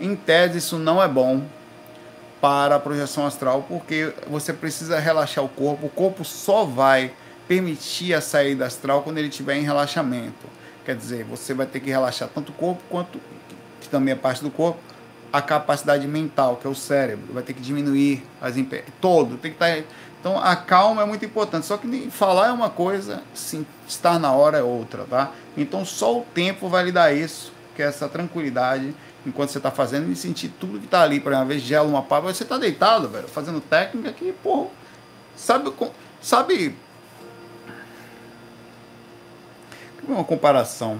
Em tese isso não é bom para a projeção astral porque você precisa relaxar o corpo, o corpo só vai permitir a saída astral quando ele estiver em relaxamento. Quer dizer, você vai ter que relaxar tanto o corpo quanto que também é parte do corpo, a capacidade mental, que é o cérebro, vai ter que diminuir as todo, tem que estar tá, então a calma é muito importante, só que falar é uma coisa, sim, estar na hora é outra, tá? Então só o tempo vai lhe dar isso, que é essa tranquilidade enquanto você está fazendo e sentir tudo que está ali, por exemplo, vez gelo uma pá, você está deitado, velho, fazendo técnica que, pô, sabe, sabe uma comparação.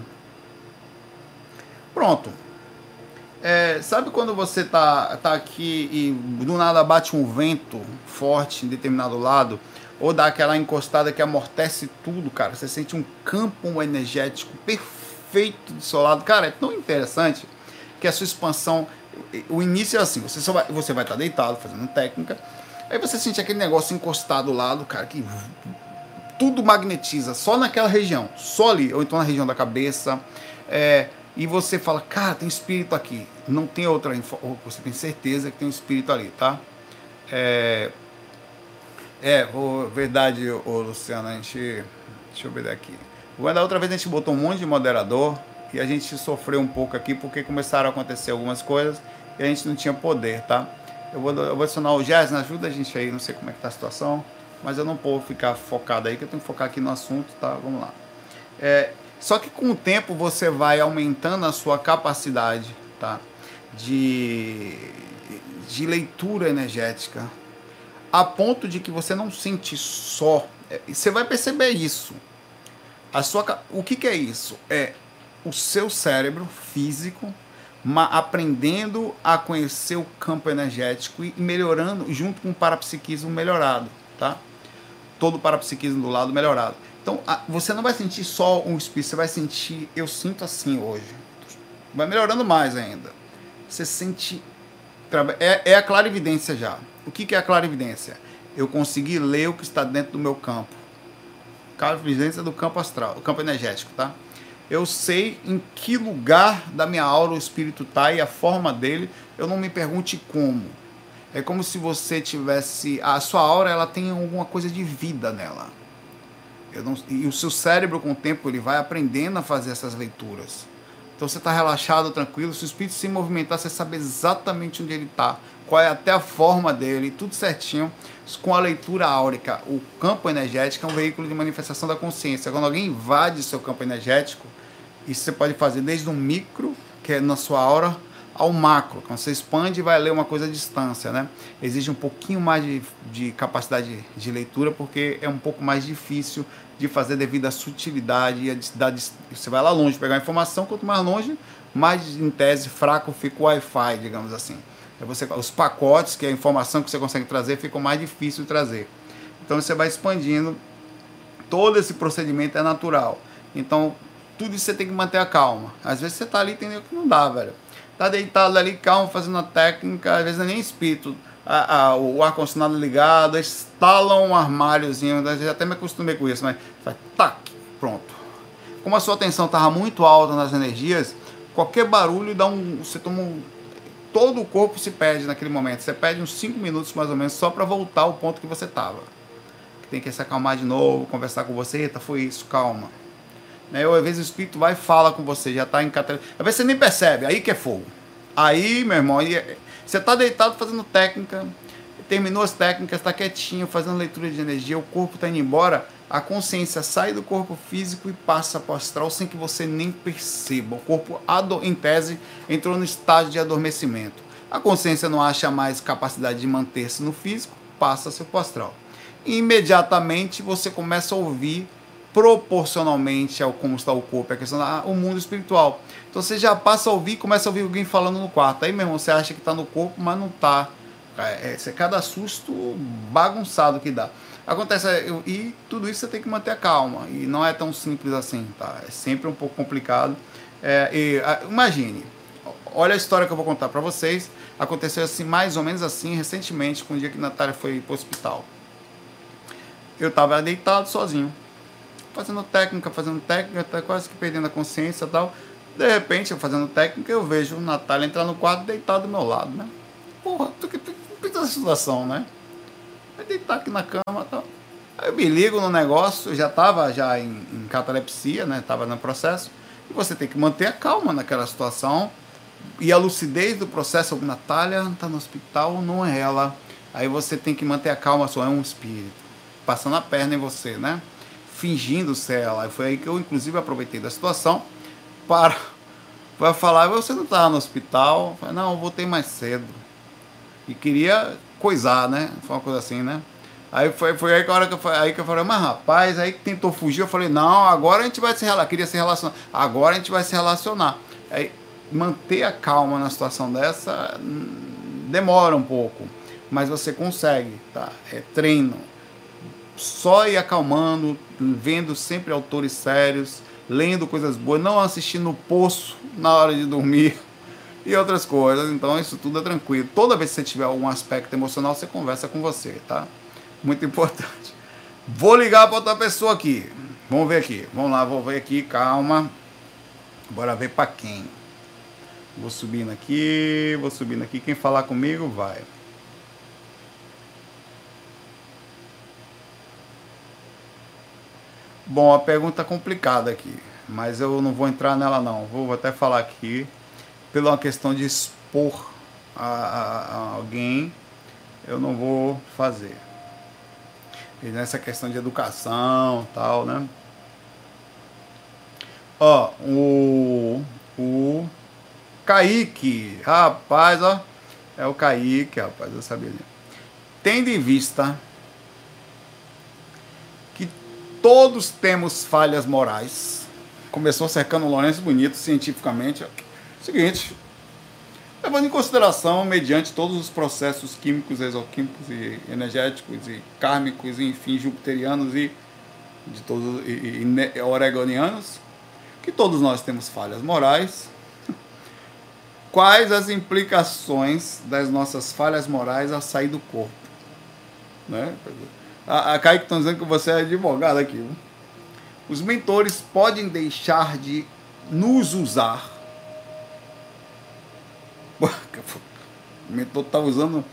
Pronto, é, sabe quando você tá, tá aqui e do nada bate um vento forte em determinado lado, ou dá aquela encostada que amortece tudo, cara? Você sente um campo energético perfeito do seu lado. Cara, é tão interessante que a sua expansão. O início é assim: você, só vai, você vai estar tá deitado fazendo técnica, aí você sente aquele negócio encostado do lado, cara, que tudo magnetiza só naquela região, só ali, ou então na região da cabeça. É, e você fala, cara, tem espírito aqui. Não tem outra você tem certeza que tem um espírito ali, tá? É, é verdade, ô, Luciano, a gente. Deixa eu ver daqui. Da outra vez a gente botou um monte de moderador e a gente sofreu um pouco aqui porque começaram a acontecer algumas coisas e a gente não tinha poder, tá? Eu vou, eu vou acionar o Jéssica, ajuda a gente aí, não sei como é que tá a situação, mas eu não posso ficar focado aí, que eu tenho que focar aqui no assunto, tá? Vamos lá. É, só que com o tempo você vai aumentando a sua capacidade tá? de, de leitura energética, a ponto de que você não sente só. É, você vai perceber isso. A sua, o que, que é isso? É o seu cérebro físico aprendendo a conhecer o campo energético e melhorando junto com o parapsiquismo melhorado, tá? Todo o parapsiquismo do lado melhorado. Então, você não vai sentir só um espírito, você vai sentir, eu sinto assim hoje. Vai melhorando mais ainda. Você sente. É, é a clarividência já. O que, que é a clarividência? Eu consegui ler o que está dentro do meu campo. Clarividência do campo astral, o campo energético, tá? Eu sei em que lugar da minha aura o espírito está e a forma dele. Eu não me pergunte como. É como se você tivesse. A sua aura ela tem alguma coisa de vida nela não, e o seu cérebro, com o tempo, ele vai aprendendo a fazer essas leituras. Então você está relaxado, tranquilo. Se o espírito se movimentar, você sabe exatamente onde ele está, qual é até a forma dele, tudo certinho. Com a leitura áurica, o campo energético é um veículo de manifestação da consciência. Quando alguém invade seu campo energético, isso você pode fazer desde um micro, que é na sua aura, ao macro. Quando você expande, vai ler uma coisa à distância, né? Exige um pouquinho mais de, de capacidade de leitura, porque é um pouco mais difícil de fazer devido à sutilidade e a Você vai lá longe pegar a informação, quanto mais longe, mais em tese fraco fica o Wi-Fi, digamos assim. Você, os pacotes, que é a informação que você consegue trazer, ficam mais difícil de trazer. Então você vai expandindo. Todo esse procedimento é natural. Então, tudo isso você tem que manter a calma. Às vezes você está ali entendeu que não dá, velho. Tá deitado ali, calmo, fazendo a técnica, às vezes é nem espírito. A, a, o ar-condicionado ligado, instalam um armáriozinho, já até me acostumei com isso, mas faz tac, pronto. Como a sua atenção estava muito alta nas energias, qualquer barulho dá um. Você toma um. Todo o corpo se perde naquele momento. Você perde uns 5 minutos mais ou menos só para voltar ao ponto que você estava. Tem que se acalmar de novo, conversar com você. Eita, foi isso, calma. Né? Ou às vezes o espírito vai e fala com você, já está em catarina. Às vezes você nem percebe, aí que é fogo. Aí, meu irmão, é, você está deitado fazendo técnica, terminou as técnicas, está quietinho, fazendo leitura de energia, o corpo está indo embora, a consciência sai do corpo físico e passa para o astral sem que você nem perceba. O corpo, em tese, entrou no estágio de adormecimento. A consciência não acha mais capacidade de manter-se no físico, passa-se para o astral. E imediatamente você começa a ouvir proporcionalmente ao como está o corpo, é a questão do mundo espiritual. Então você já passa a ouvir, começa a ouvir alguém falando no quarto. Aí, meu irmão, você acha que está no corpo, mas não está. É, é, cada susto bagunçado que dá. Acontece, é, e tudo isso você tem que manter a calma. E não é tão simples assim, tá? É sempre um pouco complicado. É, e, a, imagine, olha a história que eu vou contar para vocês. Aconteceu assim, mais ou menos assim, recentemente, com o dia que Natália foi para o hospital. Eu estava deitado sozinho fazendo técnica, fazendo técnica, tá quase que perdendo a consciência e tal. De repente, eu fazendo técnica, eu vejo o Natália entrar no quarto deitado do meu lado, né? Porra, tu que pensa essa situação, né? Vai deitar aqui na cama e tal. Aí eu me ligo no negócio, eu já estava já em, em catalepsia, né? Tava no processo. E você tem que manter a calma naquela situação. E a lucidez do processo, Natália está no hospital, não é ela. Aí você tem que manter a calma, só é um espírito. Passando a perna em você, né? Fingindo ser ela. E foi aí que eu, inclusive, aproveitei da situação para, para falar: você não estava no hospital? Eu falei, não, eu voltei mais cedo. E queria coisar, né? Foi uma coisa assim, né? Aí foi, foi aí, que, a hora que eu, aí que eu falei, mas rapaz, aí que tentou fugir, eu falei, não, agora a gente vai se relacionar, queria se relacionar, agora a gente vai se relacionar. Aí manter a calma na situação dessa hum, demora um pouco, mas você consegue, tá? É treino, só ir acalmando, vendo sempre autores sérios, lendo coisas boas, não assistindo o poço na hora de dormir e outras coisas. Então isso tudo é tranquilo. Toda vez que você tiver algum aspecto emocional, você conversa com você, tá? Muito importante. Vou ligar para outra pessoa aqui. Vamos ver aqui. Vamos lá, vou ver aqui, calma. Bora ver para quem. Vou subindo aqui, vou subindo aqui. Quem falar comigo, vai. Bom, a pergunta complicada aqui, mas eu não vou entrar nela não. Vou até falar aqui, pela questão de expor a, a, a alguém, eu não vou fazer. E nessa questão de educação tal, né? Ó, o, o Kaique, rapaz, ó, é o Kaique, rapaz, eu sabia. Tendo em vista Todos temos falhas morais. Começou cercando o Lourenço Bonito cientificamente. Seguinte, levando em consideração, mediante todos os processos químicos, exoquímicos e energéticos e kármicos, e, enfim, jupiterianos e de todos e, e, e oregonianos, que todos nós temos falhas morais. Quais as implicações das nossas falhas morais a sair do corpo? Né? A, a Kaique estão dizendo que você é advogado aqui. Viu? Os mentores podem deixar de nos usar. O mentor está usando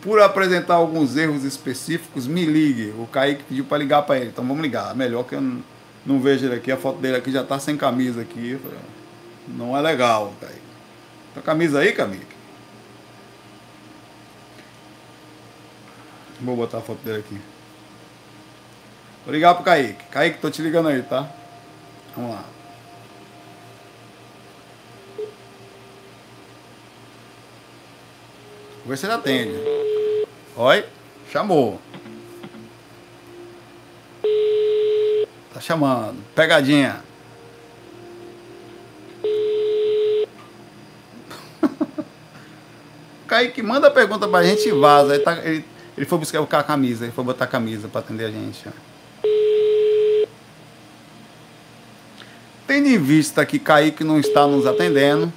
por apresentar alguns erros específicos, me ligue. O Kaique pediu para ligar para ele, então vamos ligar. Melhor que eu não, não vejo ele aqui, a foto dele aqui já está sem camisa aqui. Não é legal, Kaique. Tua camisa aí, Kaique? Vou botar a foto dele aqui. Vou ligar pro Kaique. Kaique, tô te ligando aí, tá? Vamos lá. Vou ver se ele atende. Oi? Chamou. Tá chamando. Pegadinha. Kaique, manda pergunta pra gente e vaza. Ele, tá, ele, ele foi buscar a camisa, ele foi botar a camisa pra atender a gente. Tendo em vista que Kaique não está nos atendendo,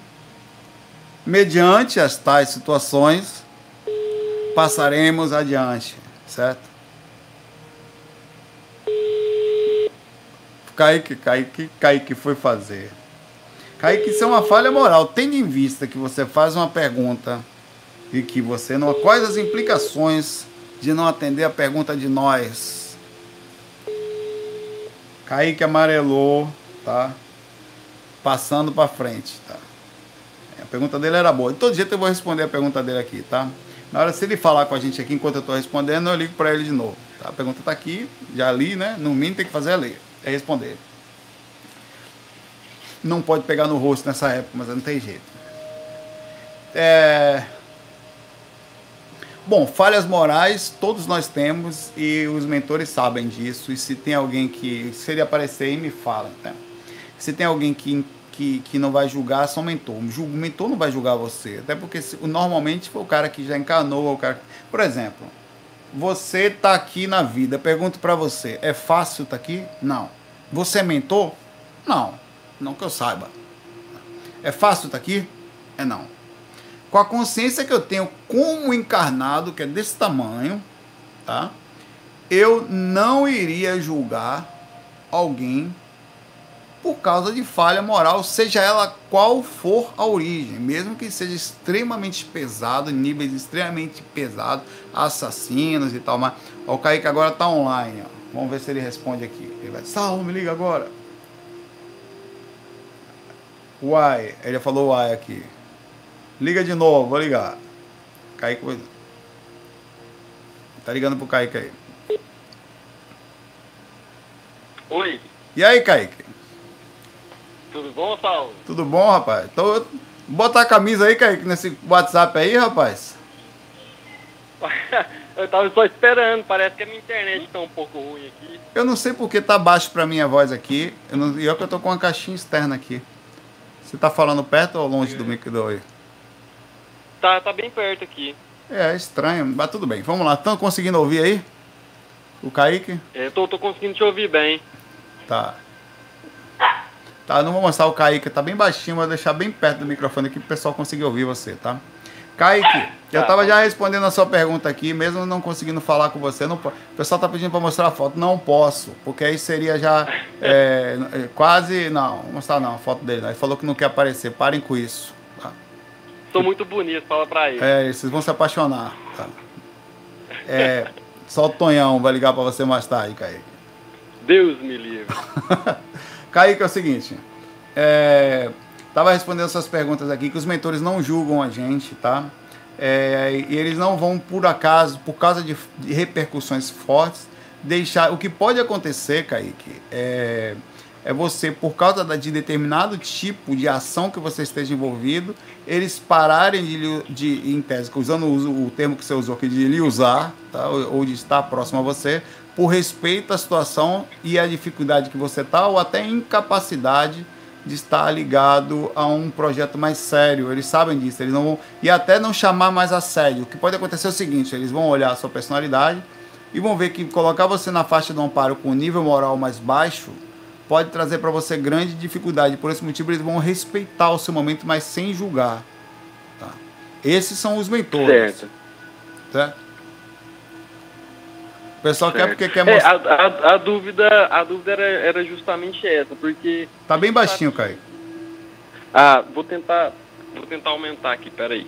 mediante as tais situações, passaremos adiante, certo? Kaique, Kaique, Kaique foi fazer. Kaique, isso é uma falha moral. Tendo em vista que você faz uma pergunta e que você não. Quais as implicações de não atender a pergunta de nós? Kaique amarelou, tá? Passando para frente, tá? A pergunta dele era boa. De todo jeito eu vou responder a pergunta dele aqui, tá? Na hora se ele falar com a gente aqui enquanto eu estou respondendo, eu ligo para ele de novo. Tá? A pergunta está aqui, já li, né? No mínimo tem que fazer é ler, é responder. Não pode pegar no rosto nessa época, mas não tem jeito. É... Bom, falhas morais todos nós temos e os mentores sabem disso. E se tem alguém que. Se ele aparecer me fala. Né? Se tem alguém que que, que não vai julgar só o mentor. O mentor não vai julgar você. Até porque se, normalmente foi o cara que já encanou. O cara... Por exemplo, você está aqui na vida. Pergunto para você: é fácil estar tá aqui? Não. Você é mentor? Não. Não que eu saiba. É fácil estar tá aqui? É não. Com a consciência que eu tenho como encarnado, que é desse tamanho, tá? Eu não iria julgar alguém por causa de falha moral, seja ela qual for a origem, mesmo que seja extremamente pesado, níveis extremamente pesados, assassinos e tal. Mas o Kaique agora está online. Ó. Vamos ver se ele responde aqui. Ele vai, Salve, me liga agora. Uai, ele falou uai aqui. Liga de novo, vou ligar. Kaique. Tá ligando pro Kaique aí. Oi. E aí, Kaique? Tudo bom, Saulo? Tudo bom, rapaz? Tô... Bota a camisa aí, Kaique, nesse WhatsApp aí, rapaz. eu tava só esperando, parece que a minha internet tá um pouco ruim aqui. Eu não sei porque tá baixo pra minha voz aqui. Eu não... E eu que eu tô com uma caixinha externa aqui. Você tá falando perto ou longe é. do microfone? Tá, tá bem perto aqui. É, é estranho, mas tudo bem. Vamos lá, estão conseguindo ouvir aí? O Kaique? É, tô, tô conseguindo te ouvir bem. Tá. Tá, não vou mostrar o Kaique, tá bem baixinho, vou deixar bem perto do microfone aqui para o pessoal conseguir ouvir você, tá? Kaique, eu estava tá. já respondendo a sua pergunta aqui, mesmo não conseguindo falar com você. Não, o pessoal tá pedindo para mostrar a foto. Não posso, porque aí seria já é, é, quase. Não, mostrar não, a foto dele. Ele falou que não quer aparecer. Parem com isso. Tá? Sou muito bonito, fala para ele. É, vocês vão se apaixonar. Tá? É, só o Tonhão vai ligar para você mais tarde, Kaique. Deus me livre. Kaique, é o seguinte. É, tava respondendo suas perguntas aqui, que os mentores não julgam a gente, tá? É, e eles não vão, por acaso, por causa de, de, repercussões fortes, deixar. O que pode acontecer, Kaique, é, é você, por causa de determinado tipo de ação que você esteja envolvido, eles pararem de, de em tese, usando o, o termo que você usou aqui, de lhe usar, tá? ou, ou de estar próximo a você, por respeito à situação e à dificuldade que você está, ou até incapacidade de estar ligado a um projeto mais sério. Eles sabem disso, eles não vão, e até não chamar mais a sério. O que pode acontecer é o seguinte: eles vão olhar a sua personalidade e vão ver que colocar você na faixa do amparo com nível moral mais baixo pode trazer para você grande dificuldade. Por esse motivo, eles vão respeitar o seu momento, mas sem julgar. Tá? Esses são os mentores. Certo. certo? Pessoal certo. quer porque quer mostrar. É, a, a, a, dúvida, a dúvida era, era justamente essa, porque. Tá bem baixinho, Caio. Ah, vou tentar. Vou tentar aumentar aqui, peraí.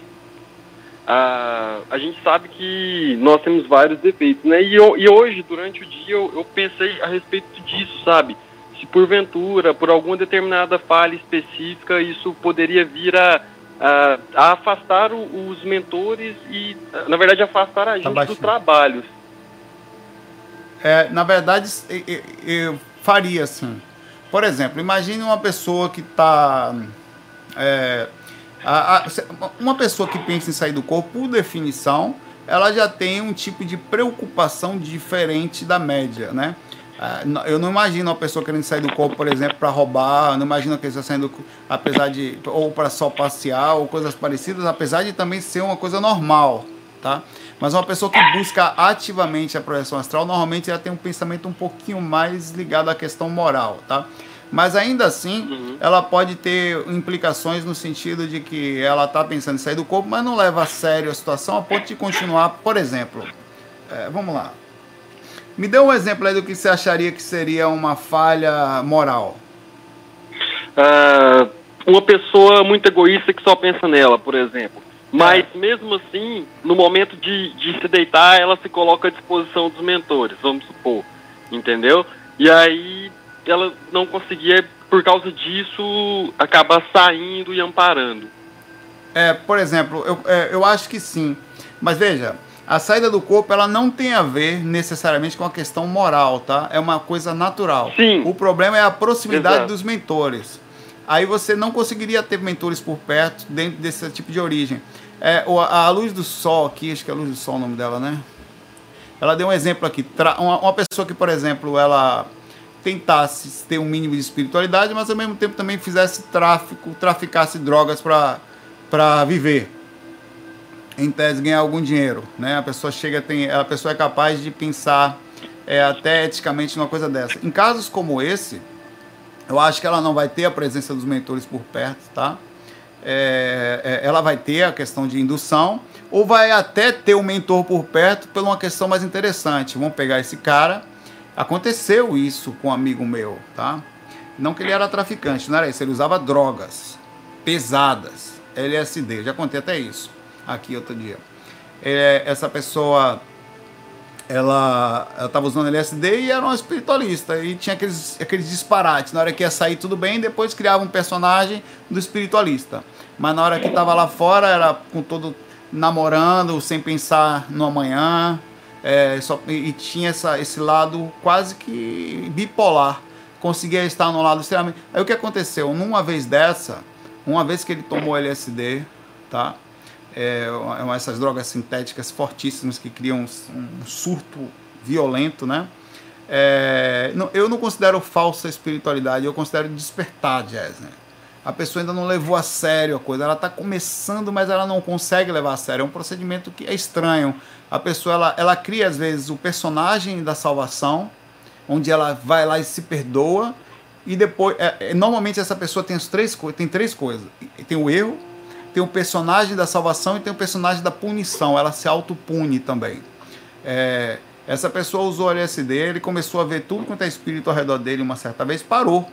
Ah, a gente sabe que nós temos vários defeitos, né? E, eu, e hoje, durante o dia, eu, eu pensei a respeito disso, sabe? se porventura, por alguma determinada falha específica, isso poderia vir a, a, a afastar o, os mentores e, na verdade, afastar a tá gente tá dos trabalhos. É, na verdade, eu, eu faria assim. Por exemplo, imagine uma pessoa que está. É, uma pessoa que pensa em sair do corpo, por definição, ela já tem um tipo de preocupação diferente da média, né? Ah, eu não imagino uma pessoa querendo sair do corpo, por exemplo, para roubar, não imagino que está saindo, apesar de, ou para só passear, ou coisas parecidas, apesar de também ser uma coisa normal, tá? Mas uma pessoa que busca ativamente a projeção astral, normalmente ela tem um pensamento um pouquinho mais ligado à questão moral, tá? Mas ainda assim, uhum. ela pode ter implicações no sentido de que ela está pensando em sair do corpo, mas não leva a sério a situação a ponto de continuar, por exemplo. É, vamos lá. Me dê um exemplo aí do que você acharia que seria uma falha moral. Uh, uma pessoa muito egoísta que só pensa nela, por exemplo. Mas é. mesmo assim, no momento de, de se deitar, ela se coloca à disposição dos mentores, vamos supor. Entendeu? E aí ela não conseguia, por causa disso, acabar saindo e amparando. É, por exemplo, eu, é, eu acho que sim. Mas veja, a saída do corpo ela não tem a ver necessariamente com a questão moral, tá? É uma coisa natural. Sim. O problema é a proximidade Exato. dos mentores aí você não conseguiria ter mentores por perto dentro desse tipo de origem. É, a luz do sol aqui, acho que é a luz do sol o nome dela, né? Ela deu um exemplo aqui. Uma, pessoa que, por exemplo, ela tentasse ter um mínimo de espiritualidade, mas ao mesmo tempo também fizesse tráfico, traficasse drogas para viver. Em tese, ganhar algum dinheiro. Né? A pessoa chega, tem, a pessoa é capaz de pensar é, até eticamente numa coisa dessa. Em casos como esse, eu acho que ela não vai ter a presença dos mentores por perto, tá? É, é, ela vai ter a questão de indução, ou vai até ter o um mentor por perto por uma questão mais interessante. Vamos pegar esse cara. Aconteceu isso com um amigo meu, tá? Não que ele era traficante, não era isso. Ele usava drogas pesadas, LSD. Já contei até isso aqui outro dia. É, essa pessoa ela estava usando LSD e era uma espiritualista. E tinha aqueles, aqueles disparates. Na hora que ia sair, tudo bem, depois criava um personagem do espiritualista. Mas na hora que estava lá fora, era com todo namorando, sem pensar no amanhã. É, só, e, e tinha essa, esse lado quase que bipolar. Conseguia estar no lado extremamente. Aí o que aconteceu? Numa vez dessa, uma vez que ele tomou LSD, tá? É, essas drogas sintéticas fortíssimas que criam um, surto violento, né? É, não, eu não considero falsa espiritualidade, eu considero despertar jazz, né? A pessoa ainda não levou a sério a coisa, ela está começando, mas ela não consegue levar a sério. É um procedimento que é estranho. A pessoa ela, ela cria às vezes o personagem da salvação, onde ela vai lá e se perdoa, e depois, é, é normalmente essa pessoa tem, as três, tem três coisas: tem o erro, tem o personagem da salvação e tem o personagem da punição. Ela se autopune também. É, essa pessoa usou LSD, ele começou a ver tudo quanto é espírito ao redor dele uma certa vez, parou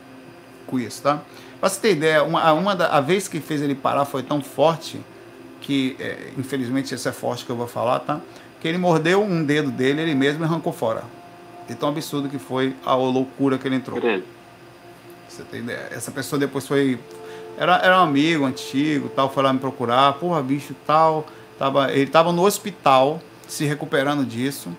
com isso, tá? Pra você ter ideia, uma, uma da, a vez que fez ele parar foi tão forte que, é, infelizmente, esse é forte que eu vou falar, tá? Que ele mordeu um dedo dele, ele mesmo arrancou fora. De tão absurdo que foi a loucura que ele entrou. Você tem ideia? Essa pessoa depois foi era, era um amigo antigo, tal, foi lá me procurar, porra, bicho, tal. Tava, ele estava no hospital, se recuperando disso,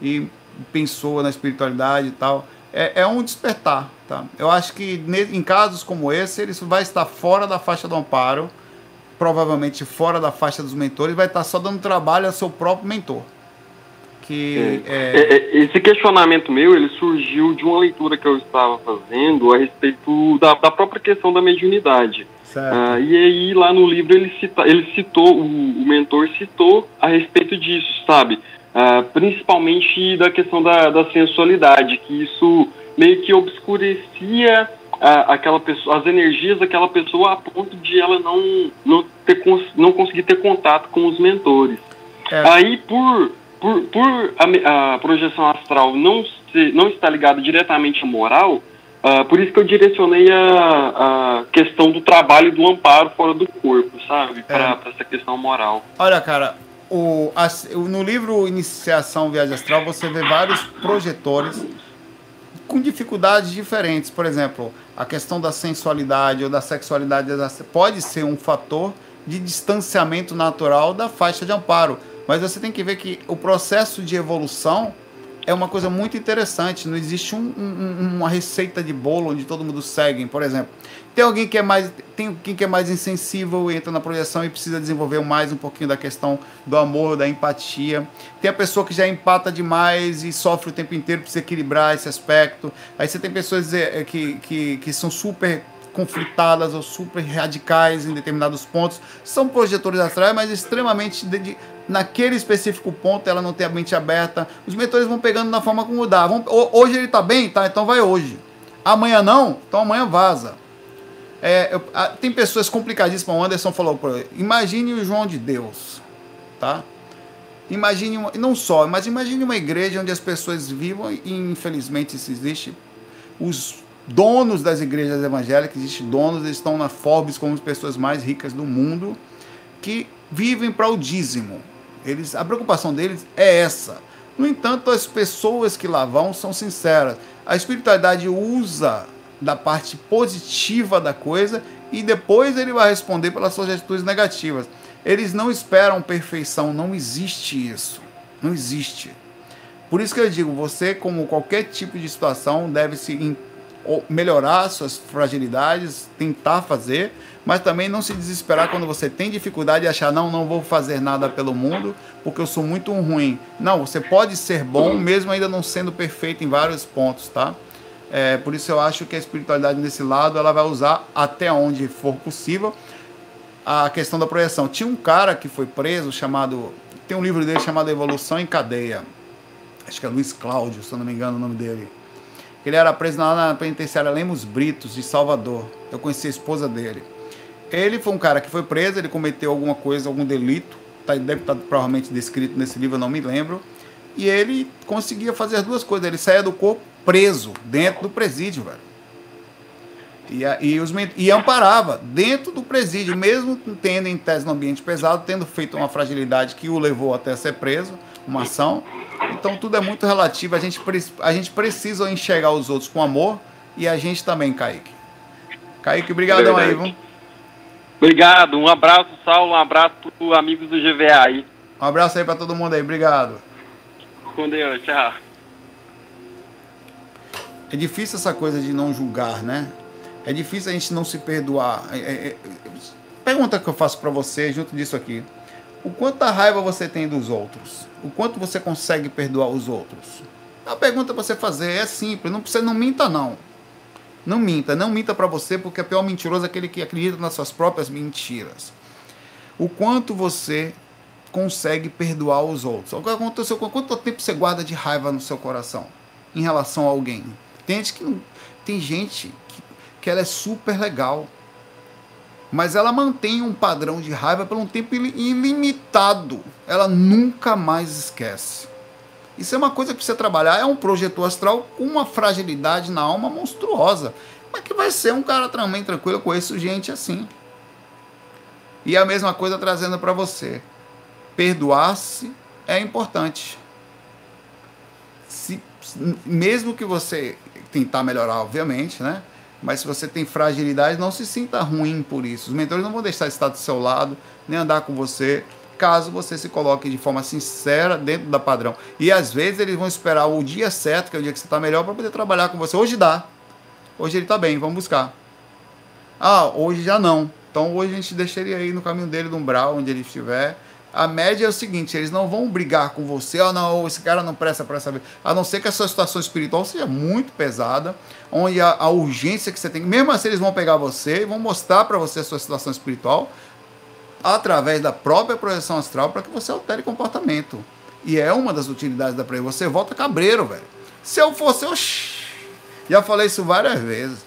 e pensou na espiritualidade e tal. É, é um despertar, tá? Eu acho que em casos como esse, ele vai estar fora da faixa do amparo, provavelmente fora da faixa dos mentores, vai estar só dando trabalho ao seu próprio mentor que é... É, é esse questionamento meu ele surgiu de uma leitura que eu estava fazendo a respeito da, da própria questão da mediunidade. Ah, e aí lá no livro ele, cita, ele citou, o, o mentor citou a respeito disso, sabe? Ah, principalmente da questão da, da sensualidade, que isso meio que obscurecia ah, aquela pessoa, as energias daquela pessoa a ponto de ela não, não, ter, não conseguir ter contato com os mentores. É. Aí por por, por a, a, projeção astral não, se, não estar ligada diretamente à moral, uh, por isso que eu direcionei a, a, questão do trabalho do amparo fora do corpo, sabe? Para é. essa questão moral. Olha, cara, o, a, no livro Iniciação Viagem Astral você vê vários projetores com dificuldades diferentes. Por exemplo, a questão da sensualidade ou da sexualidade pode ser um fator de distanciamento natural da faixa de amparo. Mas você tem que ver que o processo de evolução é uma coisa muito interessante. Não existe um, um, uma receita de bolo onde todo mundo segue, por exemplo. Tem alguém que é mais, tem alguém que é mais insensível e entra na projeção e precisa desenvolver mais um pouquinho da questão do amor, da empatia. Tem a pessoa que já empata demais e sofre o tempo inteiro, precisa equilibrar esse aspecto. Aí você tem pessoas é, que, que, que são super conflitadas ou super radicais em determinados pontos. São projetores astrais, mas extremamente de, naquele específico ponto ela não tem a mente aberta. Os mentores vão pegando na forma como dá. Vão, hoje ele está bem, tá? Então vai hoje. Amanhã não, então amanhã vaza. É, eu, a, tem pessoas complicadíssimas. O Anderson falou. Imagine o João de Deus, tá? Imagine, uma, não só, mas imagine uma igreja onde as pessoas vivam, e infelizmente isso existe, os donos das igrejas evangélicas, existem donos, eles estão na Forbes como as pessoas mais ricas do mundo, que vivem para o dízimo. Eles, a preocupação deles é essa. No entanto, as pessoas que lá vão são sinceras. A espiritualidade usa da parte positiva da coisa e depois ele vai responder pelas suas atitudes negativas. Eles não esperam perfeição, não existe isso. Não existe. Por isso que eu digo, você, como qualquer tipo de situação, deve se melhorar suas fragilidades, tentar fazer, mas também não se desesperar quando você tem dificuldade e achar, não, não vou fazer nada pelo mundo, porque eu sou muito ruim. Não, você pode ser bom, mesmo ainda não sendo perfeito em vários pontos, tá? É, por isso eu acho que a espiritualidade nesse lado ela vai usar até onde for possível a questão da projeção. Tinha um cara que foi preso chamado. Tem um livro dele chamado Evolução em Cadeia. Acho que é Luiz Cláudio, se eu não me engano o nome dele. Ele era preso lá na penitenciária Lemos Britos, de Salvador. Eu conheci a esposa dele. Ele foi um cara que foi preso, ele cometeu alguma coisa, algum delito. Tá, deve estar provavelmente descrito nesse livro, eu não me lembro. E ele conseguia fazer as duas coisas. Ele saía do corpo preso dentro do presídio, velho. E, e, os, e amparava dentro do presídio, mesmo tendo em tese no ambiente pesado, tendo feito uma fragilidade que o levou até ser preso, uma ação. Então tudo é muito relativo. A gente, a gente precisa enxergar os outros com amor e a gente também, Kaique. Kaique, obrigadão aí, viu? Obrigado, um abraço, Saulo, um abraço para amigos do GVA aí. Um abraço aí para todo mundo aí, obrigado. Com Deus, tchau. É difícil essa coisa de não julgar, né? É difícil a gente não se perdoar. É, é, é pergunta que eu faço para você junto disso aqui. O quanto raiva você tem dos outros? O quanto você consegue perdoar os outros? A pergunta para você fazer é simples. Não precisa, não minta não. Não minta, não minta para você, porque o pior mentiroso é aquele que acredita nas suas próprias mentiras. O quanto você consegue perdoar os outros? Quanto tempo você guarda de raiva no seu coração em relação a alguém? Tem gente que, tem gente que, que ela é super legal, mas ela mantém um padrão de raiva por um tempo ilimitado. Ela nunca mais esquece. Isso é uma coisa que precisa trabalhar. É um projetor astral com uma fragilidade na alma monstruosa. Mas que vai ser um cara também tranquilo. Eu conheço gente assim. E a mesma coisa trazendo para você. Perdoar-se é importante. Se, mesmo que você tentar melhorar, obviamente, né? Mas se você tem fragilidade, não se sinta ruim por isso. Os mentores não vão deixar de estar do seu lado, nem andar com você, caso você se coloque de forma sincera dentro da padrão. E às vezes eles vão esperar o dia certo, que é o dia que você está melhor, para poder trabalhar com você. Hoje dá. Hoje ele está bem, vamos buscar. Ah, hoje já não. Então hoje a gente deixaria aí no caminho dele, no umbral, onde ele estiver a média é o seguinte, eles não vão brigar com você, oh não, esse cara não presta para saber. A não ser que a sua situação espiritual seja muito pesada, onde a, a urgência que você tem, mesmo assim eles vão pegar você e vão mostrar para você a sua situação espiritual através da própria projeção astral para que você altere comportamento. E é uma das utilidades da projeção. Você volta cabreiro, velho. Se eu fosse, eu já falei isso várias vezes.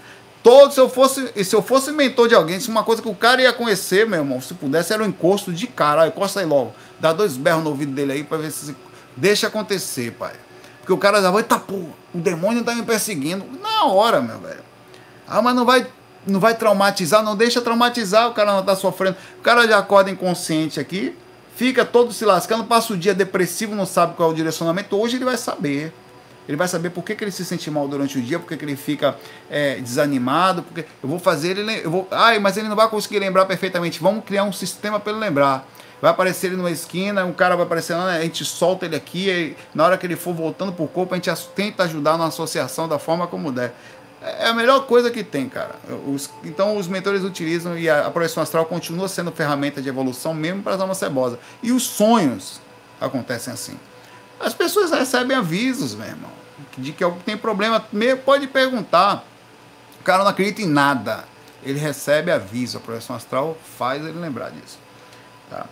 Todo, se eu fosse, se eu fosse mentor de alguém, se uma coisa que o cara ia conhecer, meu irmão, se pudesse, era um encosto de cara. Encosta aí logo. Dá dois berros no ouvido dele aí pra ver se. Deixa acontecer, pai. Porque o cara já vai, tá, pô, o demônio tá me perseguindo. Na hora, meu velho. Ah, mas não vai, não vai traumatizar, não deixa traumatizar, o cara não tá sofrendo. O cara já acorda inconsciente aqui, fica todo se lascando, passa o dia depressivo, não sabe qual é o direcionamento. Hoje ele vai saber. Ele vai saber por que, que ele se sente mal durante o dia, por que, que ele fica é, desanimado, porque eu vou fazer ele. Eu vou, ai, mas ele não vai conseguir lembrar perfeitamente. Vamos criar um sistema para ele lembrar. Vai aparecer ele numa esquina, um cara vai aparecer lá, a gente solta ele aqui, na hora que ele for voltando pro corpo, a gente tenta ajudar na associação da forma como der. É a melhor coisa que tem, cara. Os, então os mentores utilizam e a, a projeção astral continua sendo ferramenta de evolução mesmo para as almas cebosas. E os sonhos acontecem assim. As pessoas recebem avisos, meu irmão, de que tem problema. Pode perguntar. O cara não acredita em nada. Ele recebe aviso. A projeção astral faz ele lembrar disso. Tá?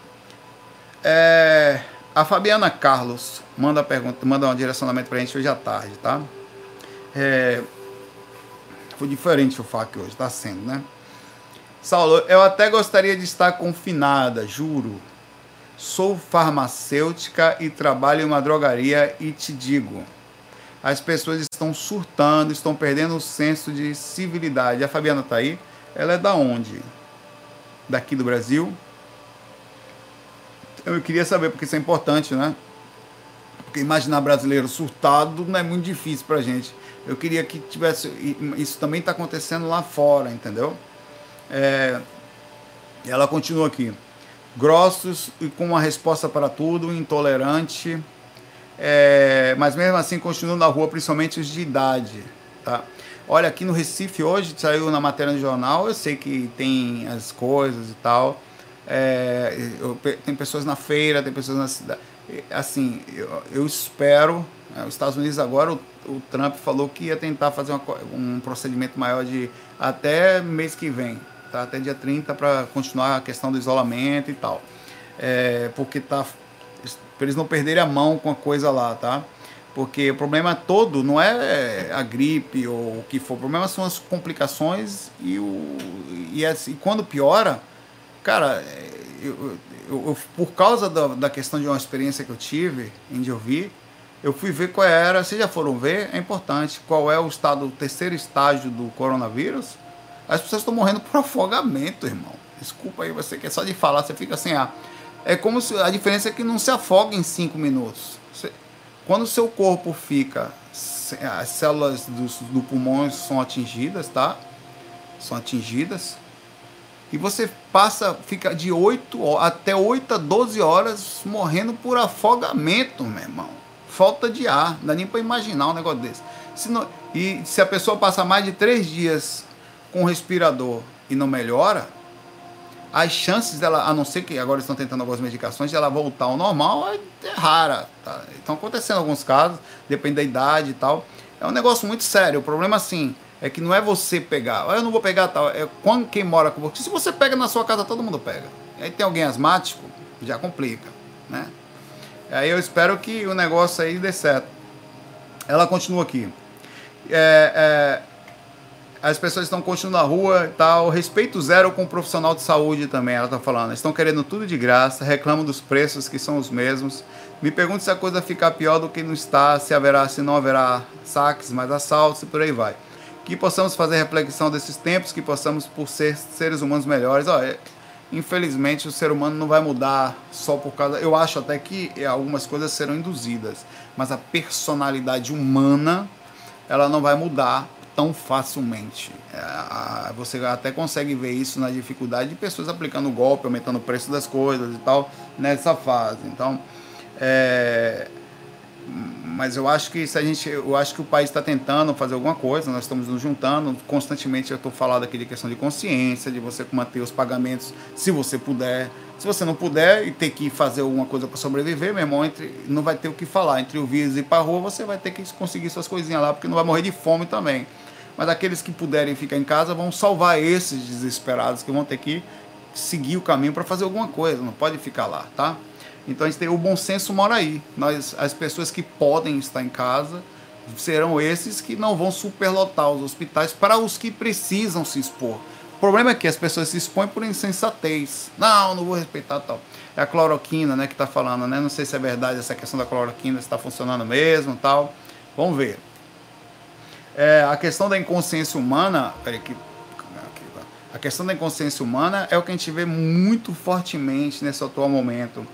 É, a Fabiana Carlos manda, pergunta, manda um direcionamento para a gente hoje à tarde, tá? É, foi diferente o FAQ hoje, está sendo, né? Saulo, eu até gostaria de estar confinada, juro. Sou farmacêutica e trabalho em uma drogaria e te digo, as pessoas estão surtando, estão perdendo o senso de civilidade. A Fabiana está aí? Ela é da onde? Daqui do Brasil? Eu queria saber, porque isso é importante, né? Porque imaginar brasileiro surtado não é muito difícil pra gente. Eu queria que tivesse. Isso também está acontecendo lá fora, entendeu? É, ela continua aqui. Grossos e com uma resposta para tudo, intolerante, é, mas mesmo assim continuam na rua, principalmente os de idade. Tá? Olha, aqui no Recife hoje, saiu na matéria do jornal, eu sei que tem as coisas e tal. É, eu, tem pessoas na feira, tem pessoas na cidade. Assim, eu, eu espero. É, os Estados Unidos agora, o, o, Trump falou que ia tentar fazer uma, um procedimento maior de até mês que vem, tá? até dia 30, para continuar a questão do isolamento e tal. É, porque tá. Para eles não perderem a mão com a coisa lá, tá? Porque o problema todo não é a gripe ou o que for, o problema são as complicações e, o, e, assim, e quando piora Cara, eu, eu, eu, por causa da, da questão de uma experiência que eu tive em ouvir, eu fui ver qual era, vocês já foram ver, é importante, qual é o estado, o terceiro estágio do coronavírus. As pessoas estão morrendo por afogamento, irmão. Desculpa aí, você que é só de falar, você fica assim, ah. É como se a diferença é que não se afoga em cinco minutos. Você, quando o seu corpo fica, as células do, do pulmão são atingidas, tá? São atingidas e você passa, fica de 8 até 8 a 12 horas morrendo por afogamento, meu irmão. Falta de ar, não dá nem para imaginar um negócio desse. Se não, e se a pessoa passa mais de 3 dias com respirador e não melhora, as chances dela, a não ser que agora estão tentando algumas medicações, ela voltar ao normal é, é rara. Tá? Estão acontecendo alguns casos, depende da idade e tal. É um negócio muito sério. O problema assim, é que não é você pegar, ah, eu não vou pegar tal, é quando quem mora com você. Se você pega na sua casa, todo mundo pega. Aí tem alguém asmático, já complica, né? Aí eu espero que o negócio aí dê certo. Ela continua aqui. É, é, as pessoas estão continuando na rua e tal. Respeito zero com o profissional de saúde também, ela está falando. Estão querendo tudo de graça, reclamam dos preços que são os mesmos. Me pergunto se a coisa ficar pior do que não está, se haverá, se não haverá saques, mais assaltos e por aí vai que possamos fazer reflexão desses tempos, que possamos, por ser seres humanos melhores. Olha, infelizmente, o ser humano não vai mudar só por causa. Eu acho até que algumas coisas serão induzidas, mas a personalidade humana ela não vai mudar tão facilmente. É, você até consegue ver isso na dificuldade de pessoas aplicando golpe, aumentando o preço das coisas e tal nessa fase. Então, é, mas eu acho que se a gente, eu acho que o país está tentando fazer alguma coisa, nós estamos nos juntando constantemente. Eu estou falando aqui de questão de consciência, de você manter os pagamentos, se você puder. Se você não puder e ter que fazer alguma coisa para sobreviver, meu irmão, entre, não vai ter o que falar. Entre o vírus e para rua, você vai ter que conseguir suas coisinhas lá, porque não vai morrer de fome também. Mas aqueles que puderem ficar em casa vão salvar esses desesperados que vão ter que seguir o caminho para fazer alguma coisa. Não pode ficar lá, tá? Então a gente tem o bom senso mora aí. Nós, as pessoas que podem estar em casa serão esses que não vão superlotar os hospitais para os que precisam se expor. O problema é que as pessoas se expõem por insensatez. Não, não vou respeitar tal. É a cloroquina, né, que está falando, né? Não sei se é verdade essa questão da cloroquina, se está funcionando mesmo, tal. Vamos ver. É, a questão da inconsciência humana, peraí, que a questão da inconsciência humana é o que a gente vê muito fortemente nesse atual momento.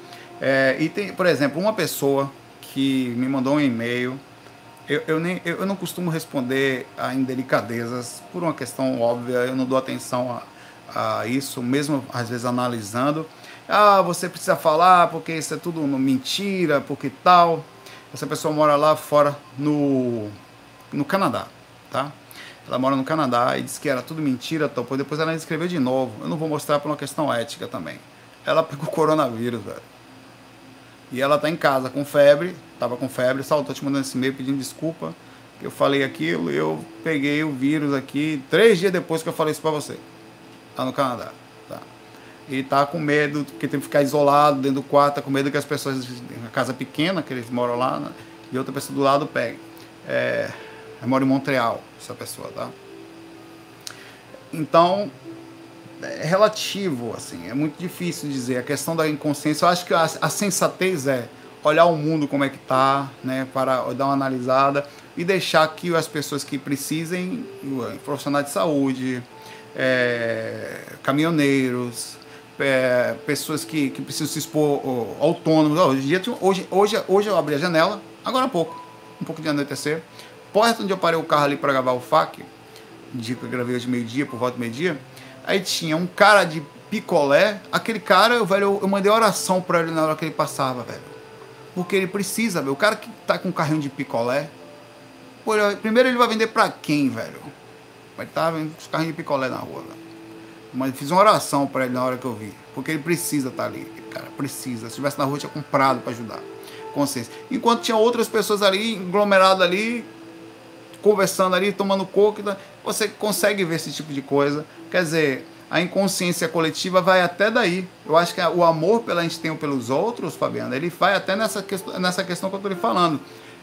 É, e tem, por exemplo, uma pessoa que me mandou um e-mail eu, eu, nem, eu, não costumo responder a indelicadezas por uma questão óbvia, eu não dou atenção a, a isso, mesmo às vezes analisando. Ah, você precisa falar porque isso é tudo mentira, porque tal. Essa pessoa mora lá fora no, no Canadá, tá? Ela mora no Canadá e disse que era tudo mentira, topou. Depois ela escreveu de novo. Eu não vou mostrar por uma questão ética também. Ela pegou coronavírus, velho. E ela tá em casa com febre, tava com febre, só tô te mandando esse e-mail pedindo desculpa. Que eu falei aquilo, eu peguei o vírus aqui três dias depois que eu falei isso pra você. Tá no Canadá. Tá. E tá com medo, porque tem que ficar isolado dentro do quarto, tá com medo que as pessoas, na casa pequena, que eles moram lá, né, e outra pessoa do lado pegue. É, eu moro em Montreal, essa pessoa, tá? Então, é relativo, assim, é muito difícil dizer. A questão da inconsciência, eu acho que a, a sensatez é olhar o mundo como é que tá, né, para dar uma analisada e deixar que as pessoas que precisem, profissionais de saúde, é, caminhoneiros, é, pessoas que, que precisam se expor ó, autônomos. Hoje, hoje, hoje, hoje eu abri a janela, agora há pouco, um pouco de anoitecer, porta onde eu parei o carro ali para gravar o FAQ, dia que eu gravei hoje meio-dia, por volta do meio-dia, Aí tinha um cara de picolé. Aquele cara, velho, eu, mandei oração pra ele na hora que ele passava, velho. Porque ele precisa, velho. O cara que tá com um carrinho de picolé. Pô, ele, primeiro ele vai vender pra quem, velho? Vai estar tá vendo os carrinhos de picolé na rua, velho. Mas fiz uma oração pra ele na hora que eu vi. Porque ele precisa estar tá ali. Cara, precisa. Se estivesse na rua, tinha comprado pra ajudar. Consciência. Enquanto tinha outras pessoas ali, aglomeradas ali, conversando ali, tomando coco. Você consegue ver esse tipo de coisa. Quer dizer, a inconsciência coletiva vai até daí. Eu acho que o amor pela gente tem pelos outros, Fabiano, ele vai até nessa, questão, nessa questão que eu estou lhe falando.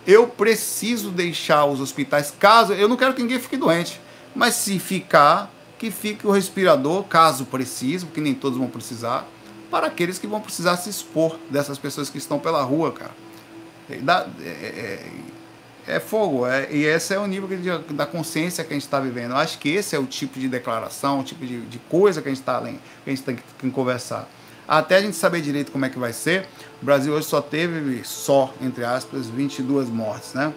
Eu preciso deixar os hospitais, caso. Eu não quero que ninguém fique doente. Mas se ficar, que fique o respirador, caso precise, porque nem todos vão precisar, para aqueles que vão precisar se expor dessas pessoas que estão pela rua, cara. Da, é, é, é fogo. É, e esse é o nível de, da consciência que a gente está vivendo. Eu acho que esse é o tipo de declaração, o tipo de, de coisa que a gente está que a gente tem que, que conversar. Até a gente saber direito como é que vai ser, o Brasil hoje só teve, só, entre aspas, 22 mortes, né?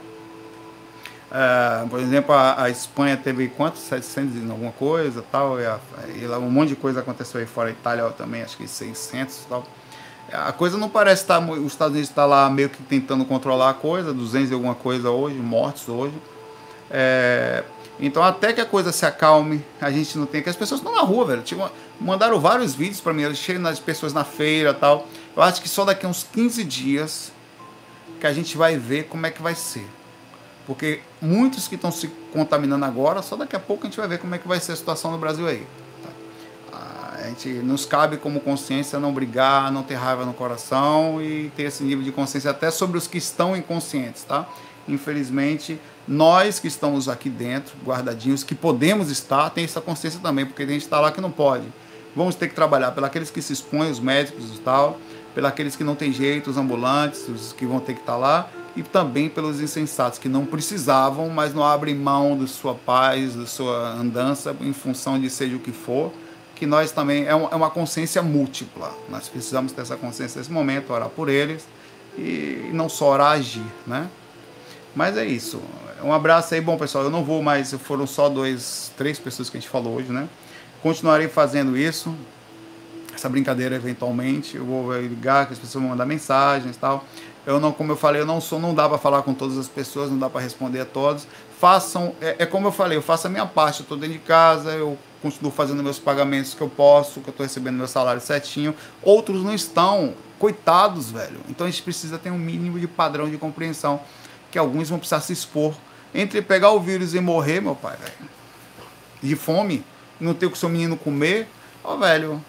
Uh, por exemplo, a, a, Espanha teve quantos? 700 e alguma coisa tal, e, a, e lá um monte de coisa aconteceu aí fora, a Itália também, acho que 600 e tal a coisa não parece estar. Os Estados Unidos está lá meio que tentando controlar a coisa, 200 e alguma coisa hoje, mortos hoje. É, então, até que a coisa se acalme, a gente não tem. que as pessoas estão na rua, velho. Tipo, mandaram vários vídeos para mim, eles chegam nas pessoas na feira tal. Eu acho que só daqui a uns 15 dias que a gente vai ver como é que vai ser. Porque muitos que estão se contaminando agora, só daqui a pouco a gente vai ver como é que vai ser a situação no Brasil aí. Gente nos cabe como consciência não brigar, não ter raiva no coração e ter esse nível de consciência até sobre os que estão inconscientes, tá? Infelizmente, nós que estamos aqui dentro, guardadinhos, que podemos estar, tem essa consciência também, porque a gente está lá que não pode. Vamos ter que trabalhar pelos que se expõem, os médicos e tal, pelos que não tem jeito, os ambulantes, os que vão ter que estar lá, e também pelos insensatos que não precisavam, mas não abrem mão da sua paz, da sua andança, em função de seja o que for, que nós também, é, é uma consciência múltipla. Nós precisamos ter essa consciência nesse momento, orar por eles e não só orar, agir, né? Mas é isso. Um abraço aí, bom pessoal. Eu não vou mais, foram só dois, três pessoas que a gente falou hoje, né? Continuarei fazendo isso, essa brincadeira eventualmente. Eu vou ligar, que as pessoas vão mandar mensagens e tal. Eu não, como eu falei, eu não sou, não dá para falar com todas as pessoas, não dá para responder a todos. Façam, é, é, como eu falei, eu faço a minha parte, eu estou dentro de casa, eu continuo fazendo meus pagamentos que eu posso, que eu estou recebendo meu salário certinho. Outros não estão, coitados, velho. Então a gente precisa ter um mínimo de padrão de compreensão, que alguns vão precisar se expor. Entre pegar o vírus e morrer, meu pai, velho, de fome, não ter o que seu menino comer, ó, velho,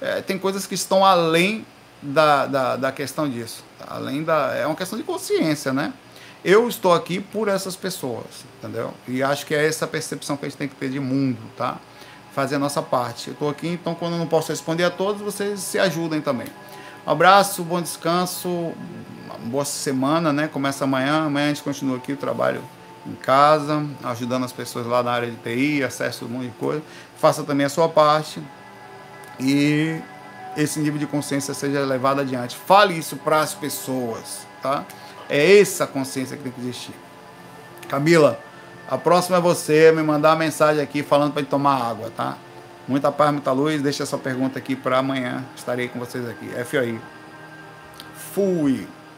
é, tem coisas que estão além da, da, da questão disso. Além da. É uma questão de consciência, né? Eu estou aqui por essas pessoas, entendeu? E acho que é essa percepção que a gente tem que ter de mundo, tá? Fazer a nossa parte. Eu estou aqui, então quando eu não posso responder a todos, vocês se ajudem também. Um abraço, bom descanso, boa semana, né? Começa amanhã, amanhã a gente continua aqui o trabalho em casa, ajudando as pessoas lá na área de TI, acesso a um monte de coisa. Faça também a sua parte e esse nível de consciência seja levado adiante. Fale isso para as pessoas, tá? É essa consciência que tem que existir. Camila, a próxima é você me mandar uma mensagem aqui falando para tomar água, tá? Muita paz, muita luz. Deixa essa pergunta aqui para amanhã. Estarei com vocês aqui. FOI. Fui.